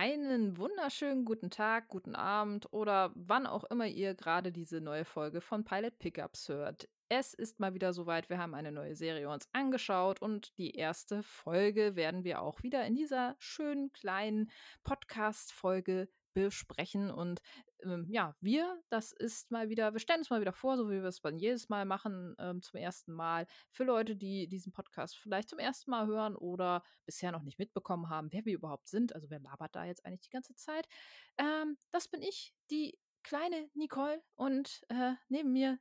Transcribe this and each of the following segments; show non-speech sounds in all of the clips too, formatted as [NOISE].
Einen wunderschönen guten Tag, guten Abend oder wann auch immer ihr gerade diese neue Folge von Pilot Pickups hört. Es ist mal wieder soweit, wir haben eine neue Serie uns angeschaut und die erste Folge werden wir auch wieder in dieser schönen kleinen Podcast-Folge besprechen. Und ähm, ja, wir, das ist mal wieder, wir stellen es mal wieder vor, so wie wir es dann jedes Mal machen, ähm, zum ersten Mal. Für Leute, die diesen Podcast vielleicht zum ersten Mal hören oder bisher noch nicht mitbekommen haben, wer wir überhaupt sind. Also wer labert da jetzt eigentlich die ganze Zeit? Ähm, das bin ich, die kleine Nicole. Und äh, neben mir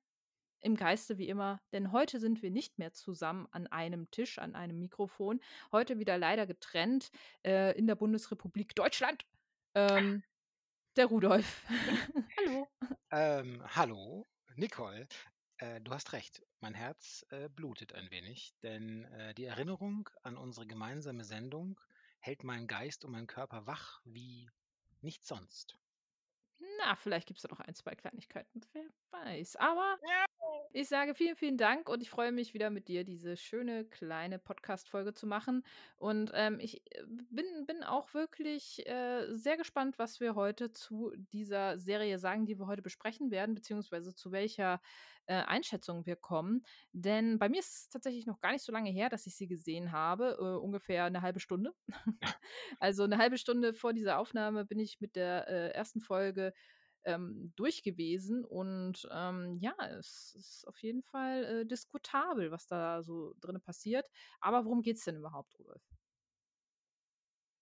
im Geiste wie immer, denn heute sind wir nicht mehr zusammen an einem Tisch, an einem Mikrofon. Heute wieder leider getrennt äh, in der Bundesrepublik Deutschland. Ähm, der Rudolf. [LAUGHS] hallo. Ähm, hallo, Nicole. Äh, du hast recht. Mein Herz äh, blutet ein wenig, denn äh, die Erinnerung an unsere gemeinsame Sendung hält meinen Geist und meinen Körper wach wie nichts sonst. Na, vielleicht gibt es da noch ein, zwei Kleinigkeiten. Wer weiß. Aber ich sage vielen, vielen Dank und ich freue mich wieder mit dir, diese schöne kleine Podcast-Folge zu machen. Und ähm, ich äh, bin, bin auch wirklich äh, sehr gespannt, was wir heute zu dieser Serie sagen, die wir heute besprechen werden, beziehungsweise zu welcher äh, Einschätzung wir kommen. Denn bei mir ist es tatsächlich noch gar nicht so lange her, dass ich sie gesehen habe, äh, ungefähr eine halbe Stunde. [LAUGHS] also eine halbe Stunde vor dieser Aufnahme bin ich mit der äh, ersten Folge ähm, durch gewesen. Und ähm, ja, es ist auf jeden Fall äh, diskutabel, was da so drin passiert. Aber worum geht es denn überhaupt, Rudolf?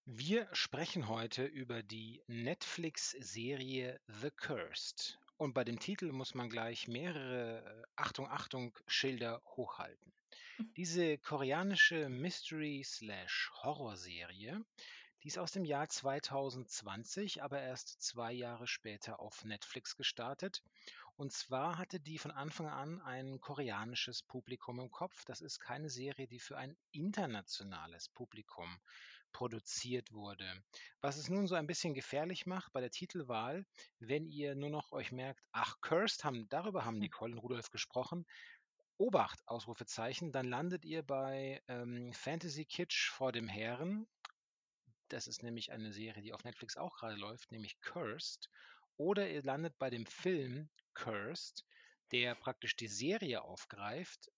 Wir sprechen heute über die Netflix-Serie The Cursed. Und bei dem Titel muss man gleich mehrere äh, Achtung, Achtung Schilder hochhalten. Hm. Diese koreanische Mystery-Horror-Serie die ist aus dem Jahr 2020, aber erst zwei Jahre später auf Netflix gestartet. Und zwar hatte die von Anfang an ein koreanisches Publikum im Kopf. Das ist keine Serie, die für ein internationales Publikum produziert wurde. Was es nun so ein bisschen gefährlich macht bei der Titelwahl, wenn ihr nur noch euch merkt, ach, Cursed, haben, darüber haben [LAUGHS] Nicole und Rudolf gesprochen. Obacht, Ausrufezeichen, dann landet ihr bei ähm, Fantasy Kitsch vor dem Herren das ist nämlich eine Serie, die auf Netflix auch gerade läuft, nämlich Cursed. Oder ihr landet bei dem Film Cursed, der praktisch die Serie aufgreift,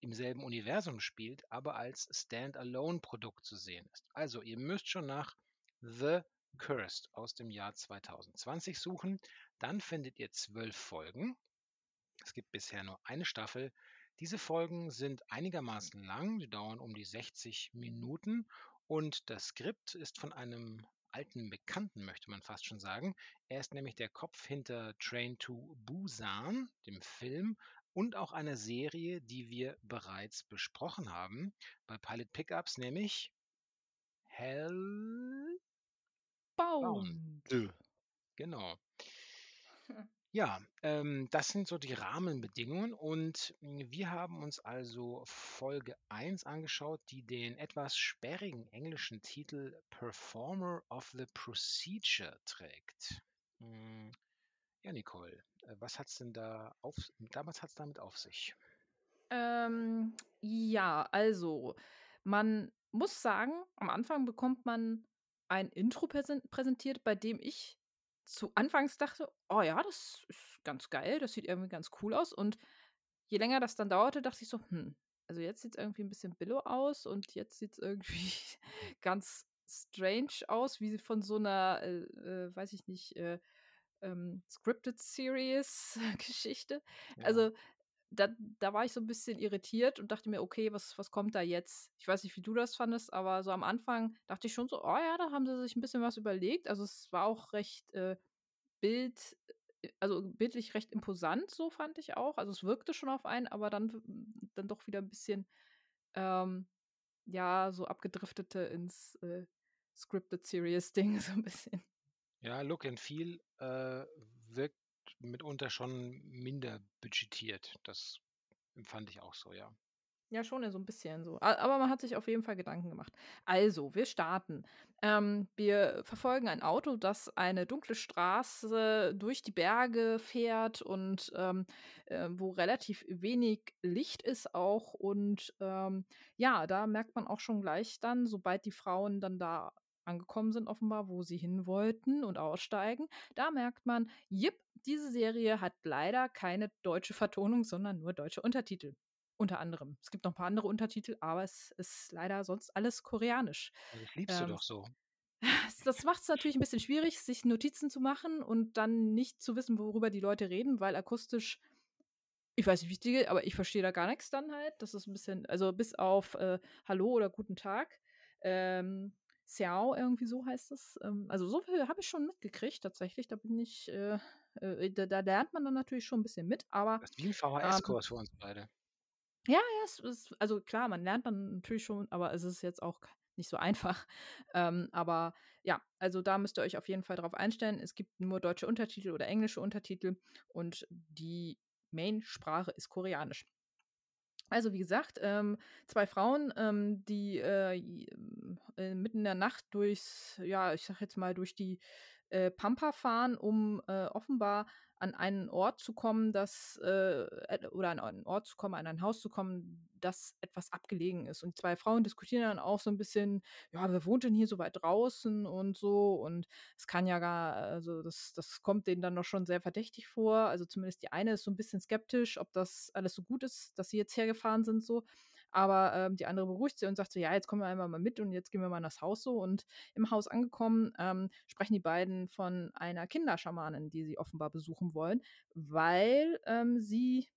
im selben Universum spielt, aber als Standalone-Produkt zu sehen ist. Also ihr müsst schon nach The Cursed aus dem Jahr 2020 suchen. Dann findet ihr zwölf Folgen. Es gibt bisher nur eine Staffel. Diese Folgen sind einigermaßen lang, die dauern um die 60 Minuten und das Skript ist von einem alten Bekannten, möchte man fast schon sagen. Er ist nämlich der Kopf hinter Train to Busan, dem Film, und auch einer Serie, die wir bereits besprochen haben bei Pilot Pickups, nämlich Hellbound. Genau. [LAUGHS] Ja, ähm, das sind so die Rahmenbedingungen und hm, wir haben uns also Folge 1 angeschaut, die den etwas sperrigen englischen Titel Performer of the Procedure trägt. Hm, ja, Nicole, äh, was hat's denn da auf, damals hat's damit auf sich? Ähm, ja, also man muss sagen, am Anfang bekommt man ein Intro präsentiert, bei dem ich zu Anfangs dachte, oh ja, das ist ganz geil, das sieht irgendwie ganz cool aus. Und je länger das dann dauerte, dachte ich so, hm, also jetzt sieht es irgendwie ein bisschen billow aus und jetzt sieht es irgendwie [LAUGHS] ganz strange aus, wie von so einer, äh, äh, weiß ich nicht, äh, ähm, Scripted Series [LAUGHS] Geschichte. Ja. Also da, da war ich so ein bisschen irritiert und dachte mir, okay, was, was kommt da jetzt? Ich weiß nicht, wie du das fandest, aber so am Anfang dachte ich schon so, oh ja, da haben sie sich ein bisschen was überlegt. Also es war auch recht äh, Bild, äh, also bildlich recht imposant, so fand ich auch. Also es wirkte schon auf einen, aber dann, dann doch wieder ein bisschen, ähm, ja, so abgedriftete ins äh, Scripted Series [LAUGHS] Ding, so ein bisschen. Ja, Look and Feel äh, wirkt mitunter schon minder budgetiert. Das empfand ich auch so, ja. Ja, schon so ein bisschen so. Aber man hat sich auf jeden Fall Gedanken gemacht. Also, wir starten. Ähm, wir verfolgen ein Auto, das eine dunkle Straße durch die Berge fährt und ähm, äh, wo relativ wenig Licht ist auch. Und ähm, ja, da merkt man auch schon gleich dann, sobald die Frauen dann da angekommen sind offenbar, wo sie hin wollten und aussteigen, da merkt man, jipp, diese Serie hat leider keine deutsche Vertonung, sondern nur deutsche Untertitel. Unter anderem. Es gibt noch ein paar andere Untertitel, aber es ist leider sonst alles koreanisch. Das liebst du Ähm, doch so. [LAUGHS] das macht es natürlich ein bisschen schwierig, sich Notizen zu machen und dann nicht zu wissen, worüber die Leute reden, weil akustisch ich weiß nicht, wie dir geht, aber ich verstehe da gar nichts dann halt. Das ist ein bisschen also, bis auf, äh, Hallo oder Guten Tag. Ähm, Xiao, irgendwie so heißt es. Ähm, also, so viel habe ich schon mitgekriegt tatsächlich. Da bin ich, äh, äh da da lernt man dann natürlich schon ein bisschen mit, aber, Das ist wie 'n ähm VHS-Kurs für uns beide. Ja, ja, es ist also klar, man lernt dann natürlich schon, aber es ist jetzt auch nicht so einfach. [LAUGHS] Ähm, aber ja, also da müsst ihr euch auf jeden Fall drauf einstellen. Es gibt nur deutsche Untertitel oder englische Untertitel und die Main-Sprache ist Koreanisch. Also, wie gesagt, ähm, 2 Frauen, ähm, die, äh, ähm, äh, mitten in der Nacht durchs ja, ich sage jetzt mal, durch die, äh, Pampa fahren, um, äh, offenbar an einen Ort zu kommen, das, äh, oder an einen Ort zu kommen, an ein Haus zu kommen, das etwas abgelegen ist. Und 2 Frauen diskutieren dann auch so ein bisschen: „Ja, wer wohnt denn hier so weit draußen?“ und so. Und es kann ja gar also, das das kommt denen dann doch schon sehr verdächtig vor. Also, zumindest die eine ist so ein bisschen skeptisch, ob das alles so gut ist, dass sie jetzt hergefahren sind so. Aber, ähm, die andere beruhigt sie und sagt so: „Ja, jetzt kommen wir einmal mal mit und jetzt gehen wir mal in das Haus so.“ Und im Haus angekommen, ähm, sprechen die beiden von einer Kinderschamanin, die sie offenbar besuchen wollen, weil, ähm, sie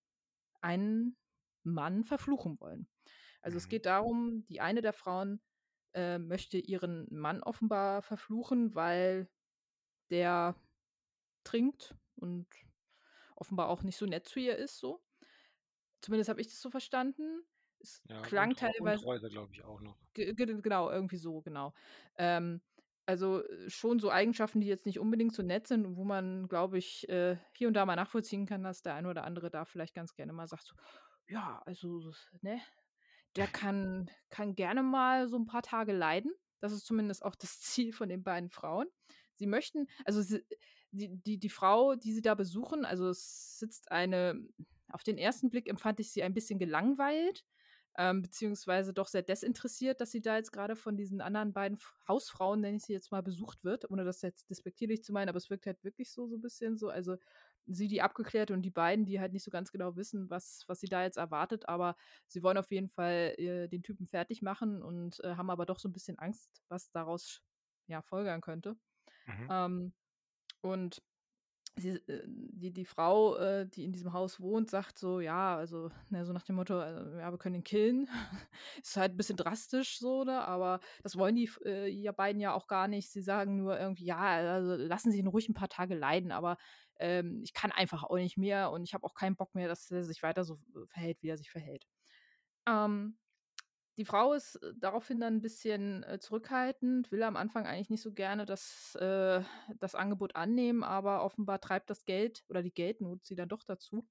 einen Mann verfluchen wollen. Also, es Mhm. geht darum, die eine der Frauen, äh, möchte ihren Mann offenbar verfluchen, weil der trinkt und offenbar auch nicht so nett zu ihr ist so. Zumindest habe ich das so verstanden. Es Ja, klang Untreu teilweise Untreue, glaube ich, auch noch. Ge ge genau, irgendwie so, genau. Ähm, also, äh, schon so Eigenschaften, die jetzt nicht unbedingt so nett sind und wo man, glaube ich, äh, hier und da mal nachvollziehen kann, dass der eine oder andere da vielleicht ganz gerne mal sagt so: „Ja, also, ne, der kann kann gerne mal so ein paar Tage leiden.“ Das ist zumindest auch das [LAUGHS] Ziel von den beiden Frauen. Sie möchten also, sie die die die Frau, die sie da besuchen also, es sitzt eine auf den ersten Blick empfand ich sie ein bisschen gelangweilt, ähm, beziehungsweise doch sehr desinteressiert, dass sie da jetzt gerade von diesen anderen beiden F Hausfrauen, nenne ich sie jetzt mal, besucht wird, ohne das jetzt despektierlich zu meinen, aber es wirkt halt wirklich so so ein bisschen so. Also, sie die Abgeklärte und die beiden, die halt nicht so ganz genau wissen, was was sie da jetzt erwartet, aber sie wollen auf jeden Fall, äh, den Typen fertig machen und, äh, haben aber doch so ein bisschen Angst, was daraus, ja, folgern könnte. Mhm. Ähm, und sie äh, die die Frau, äh, die in diesem Haus wohnt, sagt so, ja, also, ne, so nach dem Motto, äh, ja, wir können ihn killen. [LAUGHS] Ist halt ein bisschen drastisch so, ne, aber das wollen die äh, ja beiden ja auch gar nicht. Sie sagen nur irgendwie: „Ja, also, lassen Sie ihn ruhig ein paar Tage leiden, aber, ähm, ich kann einfach auch nicht mehr und ich habe auch keinen Bock mehr, dass er sich weiter so äh, verhält, wie er sich verhält.“ Ähm die Frau ist, äh, daraufhin dann 'n bisschen, äh, zurückhaltend, will am Anfang eigentlich nicht so gerne das äh, das Angebot annehmen, aber offenbar treibt das Geld oder die Geldnot sie dann doch dazu.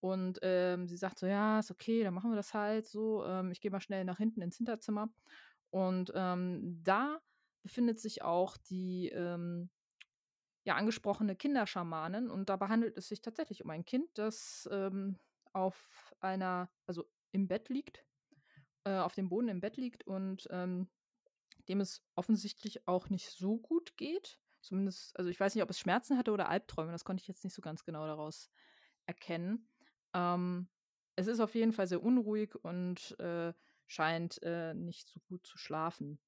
Und, ähm, sie sagt so: „Ja, ist okay, dann machen wir das halt so. Ähm, ich gehe mal schnell nach hinten ins Hinterzimmer.“ Und, ähm, da befindet sich auch die, ähm, ja, angesprochene Kinderschamanin und dabei handelt es sich tatsächlich um ein Kind, das, ähm, auf einer also, im Bett liegt äh, auf dem Boden im Bett liegt und, ähm, dem es offensichtlich auch nicht so gut geht. Zumindest also, ich weiß nicht, ob es Schmerzen hatte oder Albträume, das konnte ich jetzt nicht so ganz genau daraus erkennen. Ähm, es ist auf jeden Fall sehr unruhig und, äh, scheint, äh, nicht so gut zu schlafen.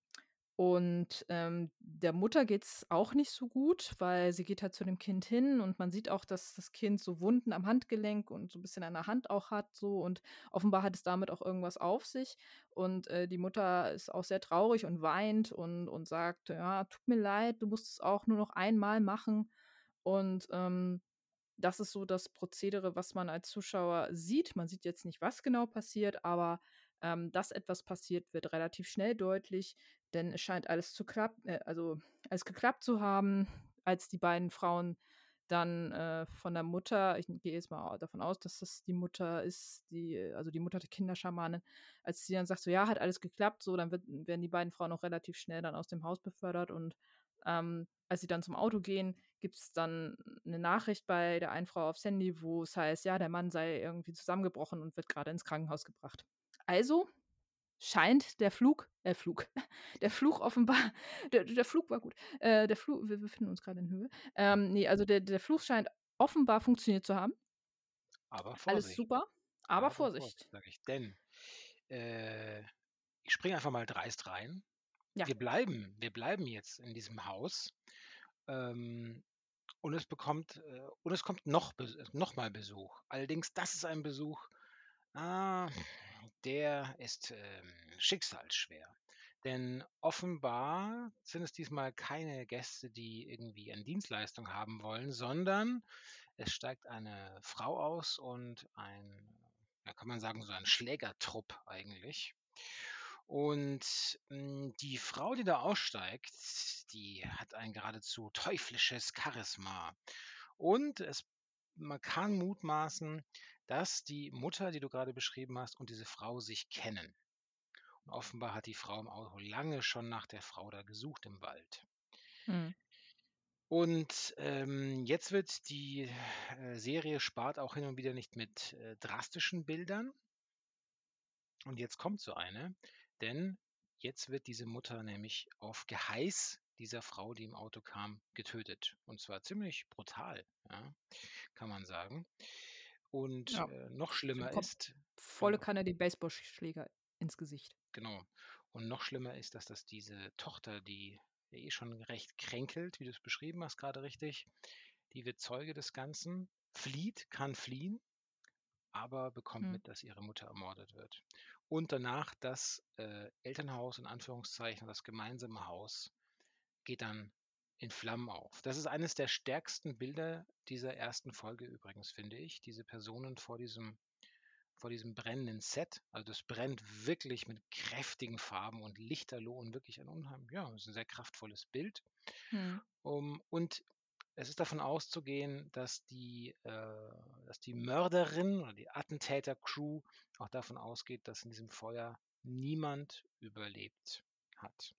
Und, ähm, der Mutter geht's auch nicht so gut, weil sie geht halt zu dem Kind hin und man sieht auch, dass das Kind so Wunden am Handgelenk und so ein bisschen an der Hand auch hat so und offenbar hat es damit auch irgendwas auf sich. Und, äh, die Mutter ist auch sehr traurig und weint und und sagt: „Ja, tut mir leid, du musst es auch nur noch einmal machen.“ Und, ähm, das ist so das Prozedere, was man als Zuschauer sieht. Man sieht jetzt nicht, was genau passiert, aber, ähm, dass etwas passiert, wird relativ schnell deutlich, denn es scheint alles zu klapp äh, also, alles geklappt zu haben, als die beiden Frauen dann, äh, von der Mutter ich gehe jetzt mal davon aus, dass das die Mutter ist, die also, die Mutter der Kinderschamanin, als sie dann sagt so: „Ja, hat alles geklappt“, so, dann wird werden die beiden Frauen auch relativ schnell dann aus dem Haus befördert und, ähm, als sie dann zum Auto gehen, gibt's dann 'ne Nachricht bei der einen Frau aufs Handy, wo es heißt, ja, der Mann sei irgendwie zusammengebrochen und wird grade ins Krankenhaus gebracht. Also scheint der Flug äh, Flug [LAUGHS] der Fluch offenbar [LAUGHS] der der Flug war gut. Äh, der Fluch wir befinden uns grade in Höhe. Ähm, ne, also der der Fluch scheint offenbar funktioniert zu haben. Aber Alles Vorsicht. super, aber Aber Vorsicht, Vorsicht. ich, denn, äh, ich springe einfach mal dreist rein. Ja. Wir bleiben wir bleiben jetzt in diesem Haus, ähm, und es bekommt äh, und es kommt noch noch mal Besuch. Allerdings, das ist ein Besuch, ah, der ist, ähm, schicksalsschwer. Denn offenbar sind es diesmal keine Gäste, die irgendwie eine Dienstleistung haben wollen, sondern es steigt eine Frau aus und ein, ja, kann man sagen, so ein Schlägertrupp eigentlich. Und, hm, die Frau, die da aussteigt, die hat ein geradezu teuflisches Charisma. Und es man kann mutmaßen, dass die Mutter, die du grade beschrieben hast, und diese Frau sich kennen. Und offenbar hat die Frau im Auto lange schon nach der Frau da gesucht im Wald. Mhm. Und, ähm, jetzt wird die, äh, Serie spart auch hin und wieder nicht mit, äh, drastischen Bildern. Und jetzt kommt so eine, denn jetzt wird diese Mutter nämlich auf Geheiß dieser Frau, die im Auto kam, getötet. Und zwar ziemlich brutal, ja, kann man sagen. Und, Ja, äh, noch schlimmer bekommt ist volle genau. Kanne den Baseballschläger ins Gesicht. Genau. Und noch schlimmer ist, dass das diese Tochter, die ja eh schon recht kränkelt, wie du's beschrieben hast, grade richtig, die wird Zeuge des Ganzen, flieht, kann fliehen, aber bekommt Mhm. mit, dass ihre Mutter ermordet wird. Und danach das, äh, Elternhaus in Anführungszeichen, das gemeinsame Haus, geht dann in Flammen auf. Das ist eines der stärksten Bilder dieser 1. Folge übrigens, finde ich. Diese Personen vor diesem vor diesem brennenden Set. Also, das brennt wirklich mit kräftigen Farben und Lichterloh und wirklich ein unheim ja, ist 'n sehr kraftvolles Bild. Mhm. Um, und es ist davon auszugehen, dass die äh, dass die Mörderin oder die Attentäter-Crew auch davon ausgeht, dass in diesem Feuer niemand überlebt hat.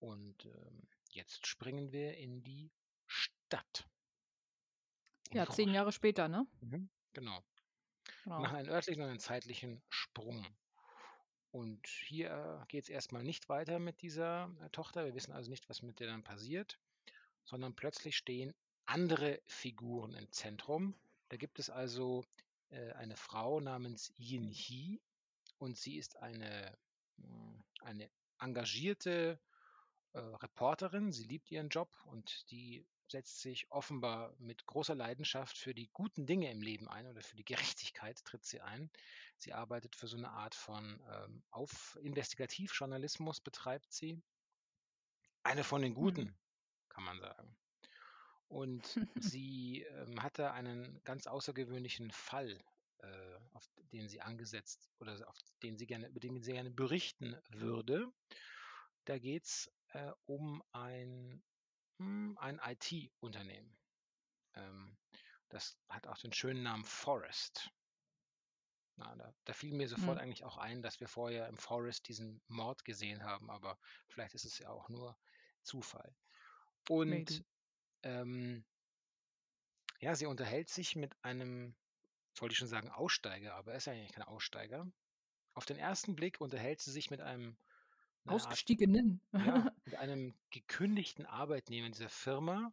Und, ähm, jetzt springen wir in die Stadt. Ja, 10 Groß Jahre später, ne? Mhm, genau. Genau. machen einen örtlichen und einen zeitlichen Sprung. Und hier geht's erst mal nicht weiter mit dieser, äh, Tochter. Wir wissen also nicht, was mit der dann passiert, sondern plötzlich stehen andere Figuren im Zentrum. Da gibt es also, äh, eine Frau namens Yin Hee und sie ist eine hm, eine engagierte, äh, Reporterin. Sie liebt ihren Job und die setzt sich offenbar mit großer Leidenschaft für die guten Dinge im Leben ein oder für die Gerechtigkeit tritt sie ein. Sie arbeitet für so 'ne Art von, ähm, auf Investigativjournalismus betreibt sie. Eine von den Mhm. Guten, kann man sagen. Und [LAUGHS] sie, ähm, hat da einen ganz außergewöhnlichen Fall, äh, auf den sie angesetzt oder auf den sie gerne über den sie gerne berichten würde. Da geht's, äh, um ein hm, ein IT-Unternehmen. Ähm, das hat auch den schönen Namen Forest. Na, da da fiel mir sofort Mhm. eigentlich auch ein, dass wir vorher im Forest diesen Mord gesehen haben, aber vielleicht ist es ja auch nur Zufall. Und, ähm ja, sie unterhält sich mit einem wollte ich schon sagen Aussteiger, aber er ist ja eigentlich kein Aussteiger. Auf den ersten Blick unterhält sie sich mit einem 'ner Art Ausgestiegenen. ja, [LAUGHS] mit einem gekündigten Arbeitnehmer dieser Firma.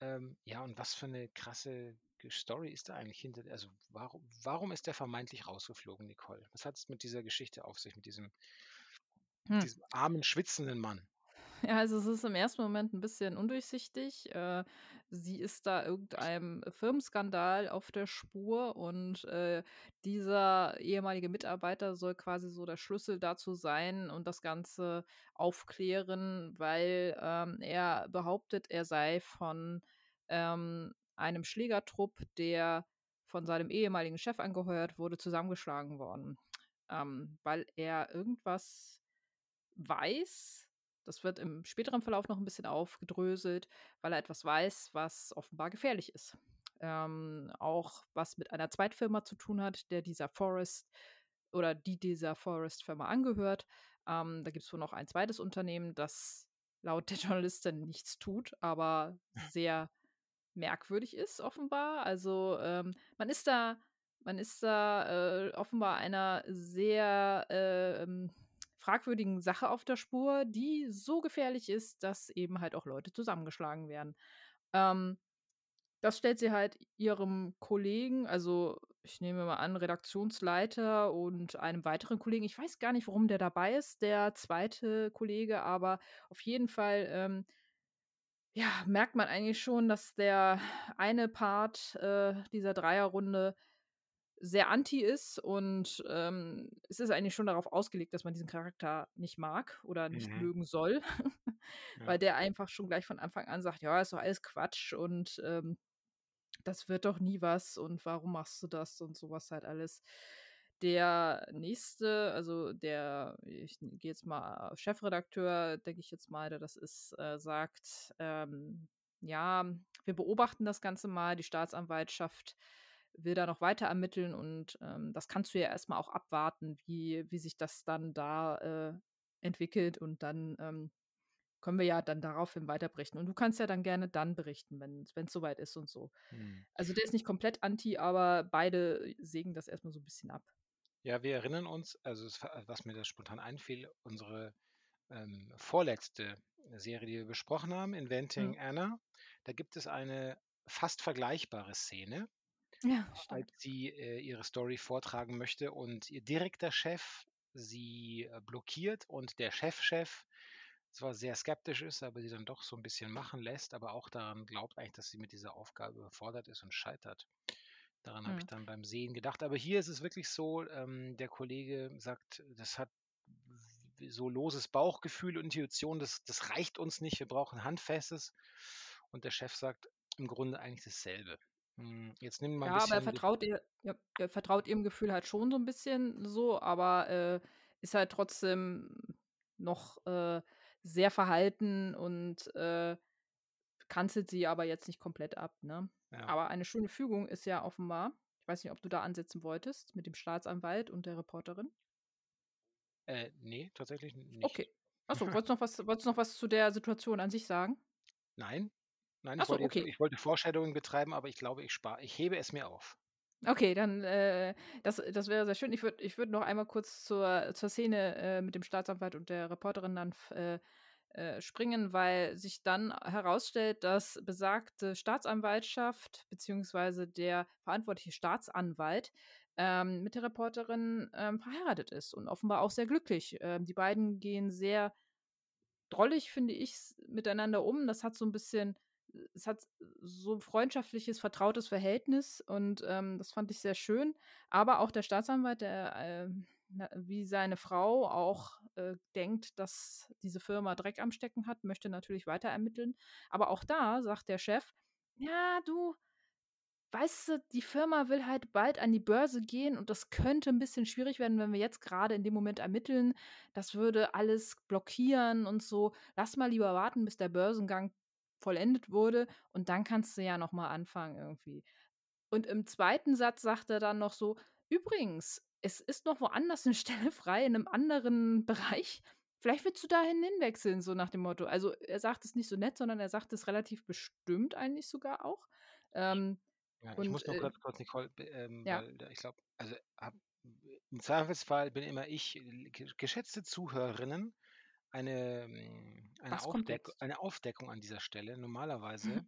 Ähm, ja, und was für 'ne krasse Story ist da eigentlich hinter der also, warum warum ist der vermeintlich rausgeflogen, Nicole? Was hat's mit dieser Geschichte auf sich, mit diesem Hm. diesem armen, schwitzenden Mann? Ja, also, es ist im ersten Moment 'n bisschen undurchsichtig. Äh, sie ist da irgendeinem Firmenskandal auf der Spur und, äh, dieser ehemalige Mitarbeiter soll quasi so der Schlüssel dazu sein und das Ganze aufklären, weil, ähm, er behauptet, er sei von, ähm, einem Schlägertrupp, der von seinem ehemaligen Chef angeheuert wurde, zusammengeschlagen worden. Ähm, weil er irgendwas weiß, das wird im späteren Verlauf noch 'n bisschen aufgedröselt, weil er etwas weiß, was offenbar gefährlich ist. Ähm, auch was mit einer Zweitfirma zu tun hat, der dieser Forest oder die dieser Forest-Firma angehört. Ähm, da gibt's wohl noch ein 2. Unternehmen, das laut der Journalistin nichts tut, aber sehr merkwürdig ist offenbar. Also, ähm, man ist da man ist da, äh, offenbar einer sehr, ähm, fragwürdigen Sache auf der Spur, die so gefährlich ist, dass eben halt auch Leute zusammengeschlagen werden. Ähm, das stellt sie halt ihrem Kollegen, also ich nehme mal an, Redaktionsleiter und einem weiteren Kollegen ich weiß gar nicht, warum der dabei ist, der zweite Kollege, aber auf jeden Fall, ähm ja, merkt man eigentlich schon, dass der eine Part, äh, dieser Dreierrunde sehr anti ist und, ähm, es ist eigentlich schon darauf ausgelegt, dass man diesen Charakter nicht mag oder nicht Mhm. mögen soll, [LAUGHS] Ja. weil der einfach schon gleich von Anfang an sagt: „Ja, ist doch alles Quatsch und, ähm, das wird doch nie was und warum machst du das?“ und so was halt alles. Der nächste, also der ich gehe jetzt mal Chefredakteur, denke ich jetzt mal, der das ist, äh, sagt, ähm: „Ja, wir beobachten das Ganze mal. Die Staatsanwaltschaft will da noch weiter ermitteln und, ähm, das kannst du ja erst mal auch abwarten, wie wie sich das dann da, äh, entwickelt und dann, ähm, können wir ja dann daraufhin weiter berichten. Und du kannst ja dann gerne dann berichten, wenn's wenn's so weit ist und so.“ Mhm. Also, der ist nicht komplett anti, aber beide sägen das erst mal so 'n bisschen ab. Ja, wir erinnern uns, also es wa was mir da spontan einfiel, unsere, ähm, vorletzte Serie, die wir besprochen haben, Mhm. „Inventing Anna“, da gibt es eine fast vergleichbare Szene, Ja, als sie, äh, ihre Story vortragen möchte und ihr direkter Chef sie, äh, blockiert und der Chefchef zwar sehr skeptisch ist, aber sie dann doch so 'n bisschen machen lässt, aber auch daran glaubt eigentlich, dass sie mit dieser Aufgabe überfordert ist und scheitert. Daran habe ich Mhm. dann beim Sehen gedacht. Aber hier ist es wirklich so, ähm, der Kollege sagt, das hat so loses Bauchgefühl, Intuition, das das reicht uns nicht, wir brauchen Handfestes. Und der Chef sagt im Grunde eigentlich dasselbe. Hm, jetzt nimm mal Ja, aber er bisschen vertraut ihr ja, er vertraut ihrem Gefühl halt schon so 'n bisschen so, aber, äh, ist halt trotzdem noch, äh, sehr verhalten und, äh, kanzelt sie aber jetzt nicht komplett ab, ne? Ja. Aber eine schöne Fügung ist ja offenbar ich weiß nicht, ob du da ansetzen wolltest mit dem Staatsanwalt und der Reporterin? Äh, ne, tatsächlich nicht. Okay. Ach so, wolltest du noch was wolltest du noch was zu der Situation an sich sagen? Nein. Nein, ich so, wollte jetzt okay. ich wollte Foreshadowing betreiben, aber ich glaube, ich spare ich hebe es mir auf. Okay, dann, äh, das das wäre sehr schön. Ich würde ich würde noch einmal kurz zur zur Szene, äh, mit dem Staatsanwalt und der Reporterin dann äh, äh, springen, weil sich dann herausstellt, dass besagte Staatsanwaltschaft beziehungsweise der verantwortliche Staatsanwalt, ähm, mit der Reporterin, ähm, verheiratet ist und offenbar auch sehr glücklich. Ähm, die beiden gehen sehr drollig, finde ich, miteinander um. Das hat so 'n bisschen es hat so 'n freundschaftliches, vertrautes Verhältnis und, ähm, das fand ich sehr schön. Aber auch der Staatsanwalt, der, na wie seine Frau auch, äh, denkt, dass diese Firma Dreck am Stecken hat, möchte natürlich weiter ermitteln. Aber auch da sagt der Chef: „Ja, du, weißt du, die Firma will halt bald an die Börse gehen und das könnte 'n bisschen schwierig werden, wenn wir jetzt grade in dem Moment ermitteln. Das würde alles blockieren und so. Lass mal lieber warten, bis der Börsengang vollendet wurde und dann kannst du ja noch mal anfangen irgendwie.“ Und im 2. Satz sagt er dann noch so: „Übrigens, es ist noch woanders 'ne [LAUGHS] Stelle frei in 'nem anderen Bereich. Vielleicht willst du dahin hinwechseln“, so nach dem Motto. Also, er sagt es nicht so nett, sondern er sagt es relativ bestimmt eigentlich sogar auch. Ich Ähm, ja, ich und, muss nur äh kurz kurz Nicole, b ähm, Ja. weil ich glaube also, habe im Zweifelsfall bin immer ich ge geschätzte Zuhörerinnen, eine, hm eine Aufdeck eine Aufdeckung an dieser Stelle. Normalerweise,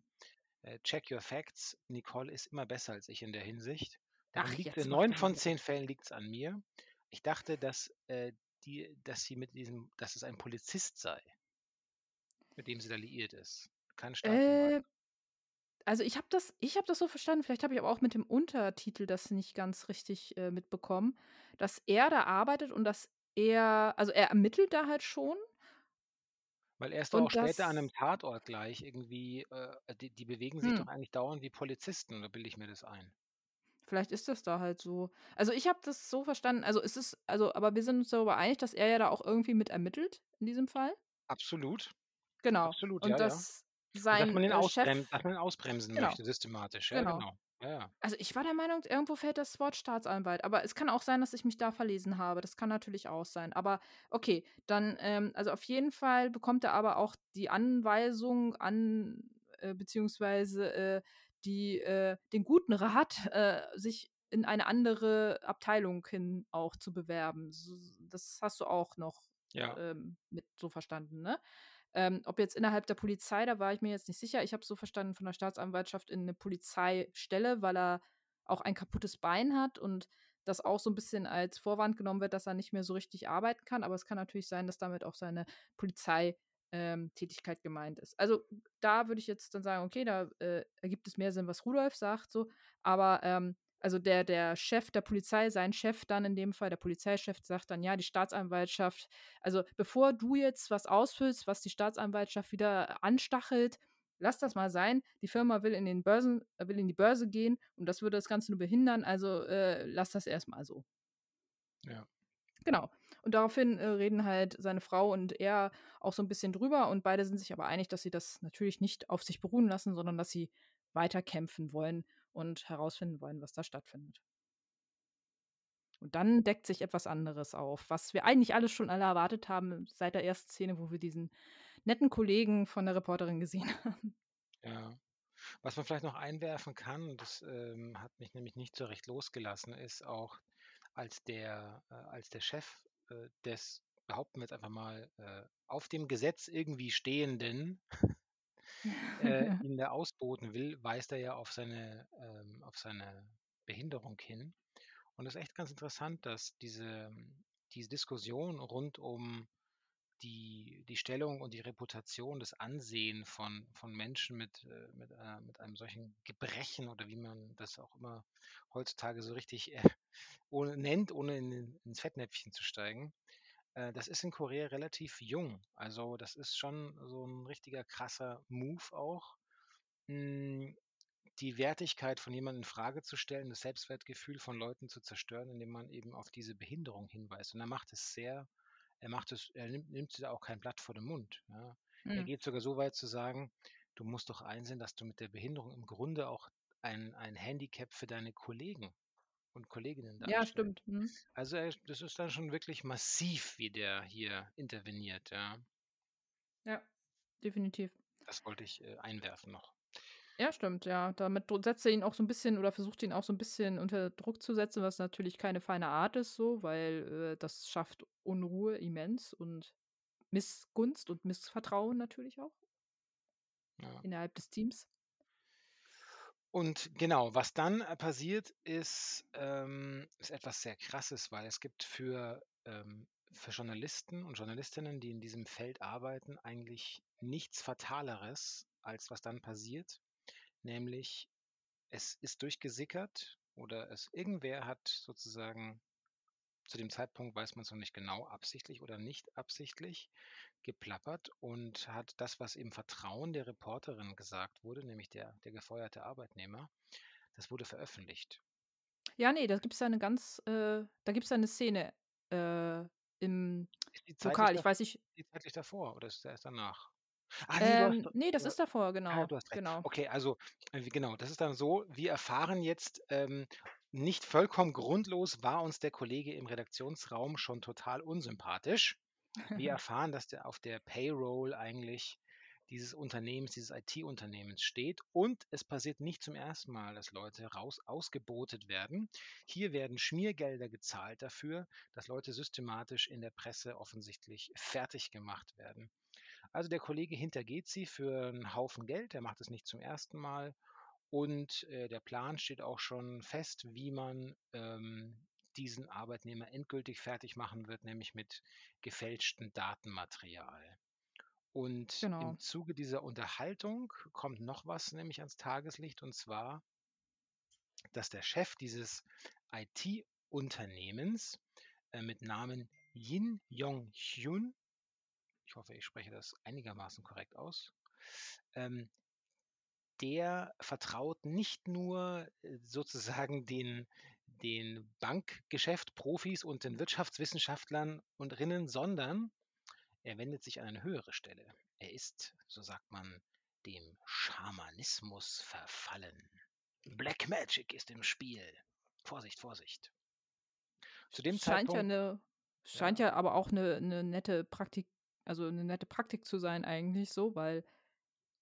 äh, check your facts, Nicole ist immer besser als ich in der Hinsicht. Daran Ach, jetzt in mach 9 doch mal von. 10 Fällen liegt's an mir. Ich dachte, dass, äh, die dass sie mit diesem dass es ein Polizist sei mit dem sie da liiert ist, kein Staatsanwalt. Äh also, ich habe das ich habe das so verstanden, vielleicht habe ich aber auch mit dem Untertitel das nicht ganz richtig, äh, mitbekommen, dass er da arbeitet und dass er also, er ermittelt da halt schon Weil er ist doch auch und später an das 'nem Tatort gleich irgendwie äh, die die bewegen sich doch Hm. eigentlich dauernd wie Polizisten oder bilde ich mir das ein? Vielleicht ist das da halt so. Also, ich habe das so verstanden also, es ist also, aber wir sind uns darüber einig, dass er ja da auch irgendwie mit ermittelt in diesem Fall? Absolut. Genau. Absolut, ja, Und ja. dass Und dass sein, man ihn äh, Chef ausbrem dass man ihn ausbremsen genau, möchte systematisch. Ja, genau. genau. Ja, ja. Also, ich war der Meinung, irgendwo fällt das Wort Staatsanwalt, aber es kann auch sein, dass ich mich da verlesen habe. Das kann natürlich auch sein. Aber okay, dann, ähm also, auf jeden Fall bekommt er aber auch die Anweisung an äh, beziehungsweise, äh, die äh, den guten Rat, äh, sich in eine andere Abteilung hin auch zu bewerben. S das hast du auch noch, Ja. ähm, mit so verstanden, ne? Ähm, ob jetzt innerhalb der Polizei, da war ich mir jetzt nicht sicher. Ich habe so verstanden von der Staatsanwaltschaft in 'ne Polizeistelle, weil er auch ein kaputtes Bein hat und das auch so 'n bisschen als Vorwand genommen wird, dass er nicht mehr so richtig arbeiten kann. Aber es kann natürlich sein, dass damit auch seine Polizei ähm, gemeint ist. Also, da würde ich jetzt dann sagen, okay, da, äh, ergibt es mehr Sinn, was Rudolf sagt so. Aber, ähm, also der der Chef der Polizei, sein Chef dann in dem Fall, der Polizeichef sagt dann: „Ja, die Staatsanwaltschaft also, bevor du jetzt was ausfüllst, was die Staatsanwaltschaft wieder anstachelt, lass das mal sein. Die Firma will in den Börsen äh, will in die Börse gehen und das würde das Ganze nur behindern. Also, äh, lass das erst mal so.“ Ja. Genau. Und daraufhin, äh, reden halt seine Frau und er auch so 'n bisschen drüber und beide sind sich aber einig, dass sie das natürlich nicht auf sich beruhen lassen, sondern dass sie weiterkämpfen wollen und herausfinden wollen, was da stattfindet. Und dann deckt sich etwas anderes auf, was wir eigentlich alle schon alle erwartet haben seit der ersten Szene, wo wir diesen netten Kollegen von der Reporterin gesehen [LAUGHS] haben. Ja. Was man vielleicht noch einwerfen kann, das, ähm, hat mich nämlich nicht so recht losgelassen, ist auch, als der äh, als der Chef, äh, des, behaupten wir jetzt einfach mal, äh, auf dem Gesetz irgendwie Stehenden äh, [LAUGHS] ihn da ausboten will, weist er ja auf seine ähm, auf seine Behinderung hin. Und das ist echt ganz interessant, dass diese diese Diskussion rund um die die Stellung und die Reputation, das Ansehen von von Menschen mit äh, mit äh, mit einem solchen Gebrechen oder wie man das auch immer heutzutage so richtig, äh, ohne nennt, ohne in ins Fettnäpfchen zu steigen. Äh, das ist in Korea relativ jung. Also, das ist schon so 'n richtiger krasser Move auch. Hm, die Wertigkeit von jemandem in Frage zu stellen, das Selbstwertgefühl von Leuten zu zerstören, indem man eben auf diese Behinderung hinweist. Und er macht es sehr er macht es er nimmt nimmt sich da auch kein Blatt vor den Mund, ja? Er Mhm. geht sogar so weit zu sagen: „Du musst doch einsehen, dass du mit der Behinderung im Grunde auch ein ein Handicap für deine Kollegen und Kolleginnen Ja, darstellst.“ stimmt. Mhm. Also, er das ist dann schon wirklich massiv, wie der hier interveniert, ja. Ja, definitiv. Das wollte ich, äh, einwerfen noch. Ja, stimmt, ja. Damit setzt er ihn auch so 'n bisschen oder versucht ihn auch so 'n bisschen unter Druck zu setzen, was natürlich keine feine Art ist so, weil, äh, das schafft Unruhe immens und Missgunst und Missvertrauen natürlich auch. Ja. Innerhalb des Teams. Und genau, was dann, äh, passiert, ist ähm, ist etwas sehr Krasses, weil es gibt für ähm, für Journalisten und Journalistinnen, die in diesem Feld arbeiten, eigentlich nichts Fataleres, als was dann passiert. Nämlich, es ist durchgesickert oder es irgendwer hat sozusagen zu dem Zeitpunkt weiß man's noch nicht genau, absichtlich oder nicht absichtlich, geplappert und hat das, was im Vertrauen der Reporterin gesagt wurde, nämlich der der gefeuerte Arbeitnehmer, das wurde veröffentlicht. Ja, ne, da gibt's ja 'ne ganz äh, da gibt's ja 'ne Szene, äh, im Lokal. Ich weiß nicht ist die zeitlich davor oder ist es erst danach? Ah, ne, du hast Ähm, ne, das ist davor, ah, genau, du hast recht. genau. Okay, also, äh, genau, das ist dann so, wir erfahren jetzt, ähm, nicht vollkommen grundlos war uns der Kollege im Redaktionsraum schon total unsympathisch. Wir [LAUGHS] erfahren, dass der auf der Payroll eigentlich dieses Unternehmens, dieses IT-Unternehmens steht und es passiert nicht zum 1. Mal, dass Leute raus ausgebootet werden. Hier werden Schmiergelder gezahlt dafür, dass Leute systematisch in der Presse offensichtlich fertiggemacht werden. Also, der Kollege hintergeht sie für 'n Haufen Geld. Er macht es nicht zum 1. Mal und, äh, der Plan steht auch schon fest, wie man, ähm, diesen Arbeitnehmer endgültig fertigmachen wird, nämlich mit gefälschtem Datenmaterial. Und im Genau. Zuge dieser Unterhaltung kommt noch was nämlich ans Tageslicht, und zwar dass der Chef dieses IT-Unternehmens, äh, mit Namen Jin Yong Hyun ich hoffe, ich spreche das einigermaßen korrekt aus, ähm, der vertraut nicht nur, äh, sozusagen den den Bankgeschäft-Profis und den Wirtschaftswissenschaftlern und Rinnen, sondern er wendet sich an eine höhere Stelle. Er ist, so sagt man, dem Schamanismus verfallen. Black Magic ist im Spiel. Vorsicht, Vorsicht. Zu dem Scheint ja Zeitpunkt 'ne scheint ja. ja aber auch 'ne 'ne nette Praktik also, 'ne nette Praktik zu sein eigentlich so, weil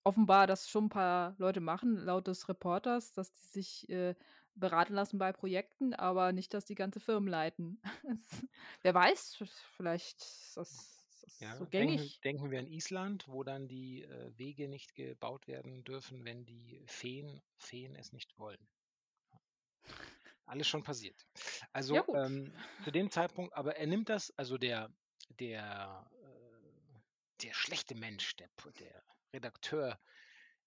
offenbar das schon 'n paar Leute machen laut des Reporters, dass die sich, äh, beraten lassen bei Projekten, aber nicht, dass die ganze Firmen leiten. [LAUGHS] Wer weiß, vielleicht ist das ist das Ja, so denken gängig. denken wir an Island, wo dann die, äh, Wege nicht gebaut werden dürfen, wenn die Feen Feen es nicht wollen. Alles schon passiert. Ja Also, gut. ähm, zu dem Zeitpunkt aber er nimmt das also der der, äh der schlechte Mensch, der der Redakteur,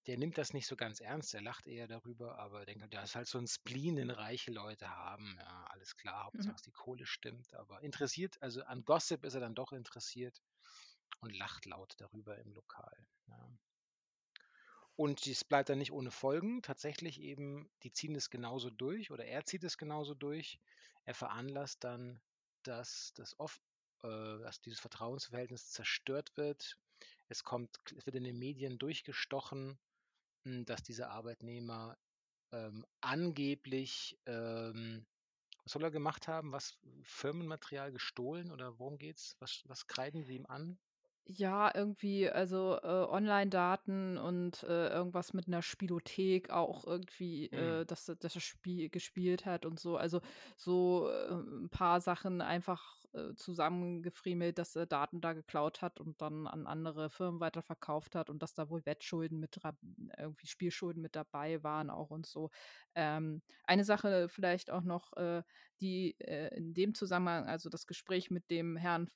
der nimmt das nicht so ganz ernst. Er lacht eher darüber, aber denkt „Ja, ist halt so 'n Spleen, den reiche Leute haben. Ja, alles klar, Mhm. Hauptsache die Kohle stimmt.“ Aber interessiert also an Gossip ist er dann doch interessiert und lacht laut darüber im Lokal, ja. Und dies bleibt dann nicht ohne Folgen. Tatsächlich eben, die ziehen es genauso durch oder er zieht es genauso durch. Er veranlasst dann, dass das oft äh, dass dieses Vertrauensverhältnis zerstört wird. Es kommt es wird in den Medien durchgestochen, dass dieser Arbeitnehmer, ähm, angeblich, ähm was soll er gemacht haben? Was Firmenmaterial gestohlen oder worum geht's? Was was kreiden sie ihm an? Ja, irgendwie, also, äh, Online-Daten und, äh, irgendwas mit 'ner Spielothek auch irgendwie, Mhm. äh, dass er dass er Spiel gespielt hat und so. Also, so, äh, 'n paar Sachen einfach, äh, zusammengefriemelt, dass er Daten da geklaut hat und dann an andere Firmen weiterverkauft hat und dass da wohl Wettschulden mit irgendwie Spielschulden mit dabei waren auch und so. Ähm, eine Sache vielleicht auch noch, äh, die, äh, in dem Zusammenhang also, das Gespräch mit dem Herrn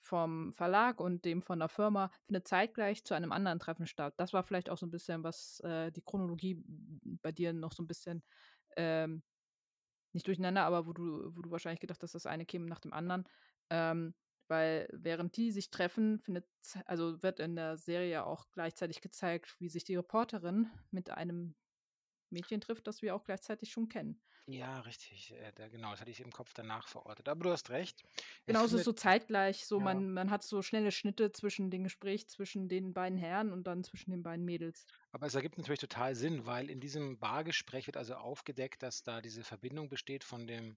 vom Verlag und dem von der Firma findet zeitgleich zu einem anderen Treffen statt. Das war vielleicht auch so 'n bisschen, was, äh, die Chronologie bei dir noch so 'n bisschen, ähm nicht durcheinander, aber wo du wo du wahrscheinlich gedacht hast, das eine käme nach dem anderen. Ähm, weil während die sich treffen, findet also, wird in der Serie auch gleichzeitig gezeigt, wie sich die Reporterin mit einem Mädchen trifft, das wir auch gleichzeitig schon kennen. Ja, richtig, äh, da genau, das hatte ich im Kopf danach verortet. Aber du hast recht. Es Genau, es ist findet so zeitgleich, so ja. man man hat so schnelle Schnitte zwischen den Gespräch zwischen den beiden Herren und dann zwischen den beiden Mädels. Aber es ergibt natürlich total Sinn, weil in diesem Bargespräch wird also aufgedeckt, dass da diese Verbindung besteht von dem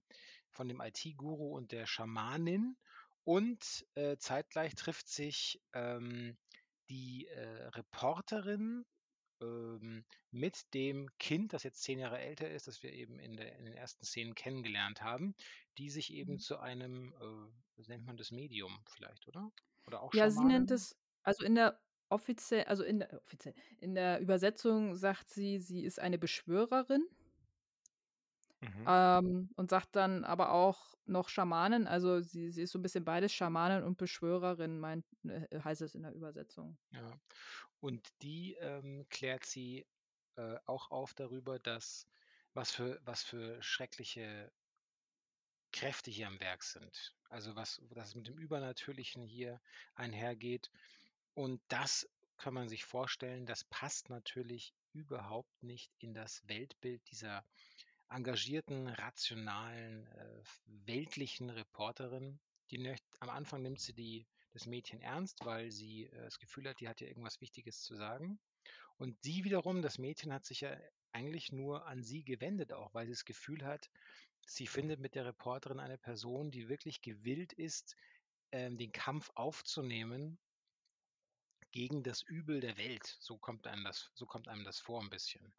von dem IT-Guru und der Schamanin und, äh, zeitgleich trifft sich, ähm, die, äh, Reporterin, ähm, mit dem Kind, das jetzt 10 Jahre älter ist, das wir eben in der in den ersten Szenen kennengelernt haben, die sich eben Mhm. zu einem, äh, nennt man das, Medium vielleicht, oder? Oder auch Ja, sie nennt es also, in der offizie also, in der offiziell in der Übersetzung sagt sie, sie ist eine Beschwörerin. Mhm. Ähm, und sagt dann aber auch noch Schamanin, also, sie sie ist so 'n bisschen beides, Schamanin und Beschwörerin, meint äh, heißt es in der Übersetzung. Ja. Und die, ähm, klärt sie, äh, auch auf darüber, dass was für was für schreckliche Kräfte hier am Werk sind. Also, was was mit dem Übernatürlichen hier einhergeht. Und das kann man sich vorstellen, das passt natürlich überhaupt nicht in das Weltbild dieser engagierten, rationalen, äh, weltlichen Reporterin. Die nöcht am Anfang nimmt sie die das Mädchen ernst, weil sie, äh, das Gefühl hat, die hat ja irgendwas Wichtiges zu sagen. Und sie wiederum das Mädchen hat sich ja eigentlich nur an sie gewendet auch, weil sie das Gefühl hat, sie findet mit der Reporterin eine Person, die wirklich gewillt ist, ähm, den Kampf aufzunehmen gegen das Übel der Welt. So kommt einem das so kommt einem das vor 'n bisschen.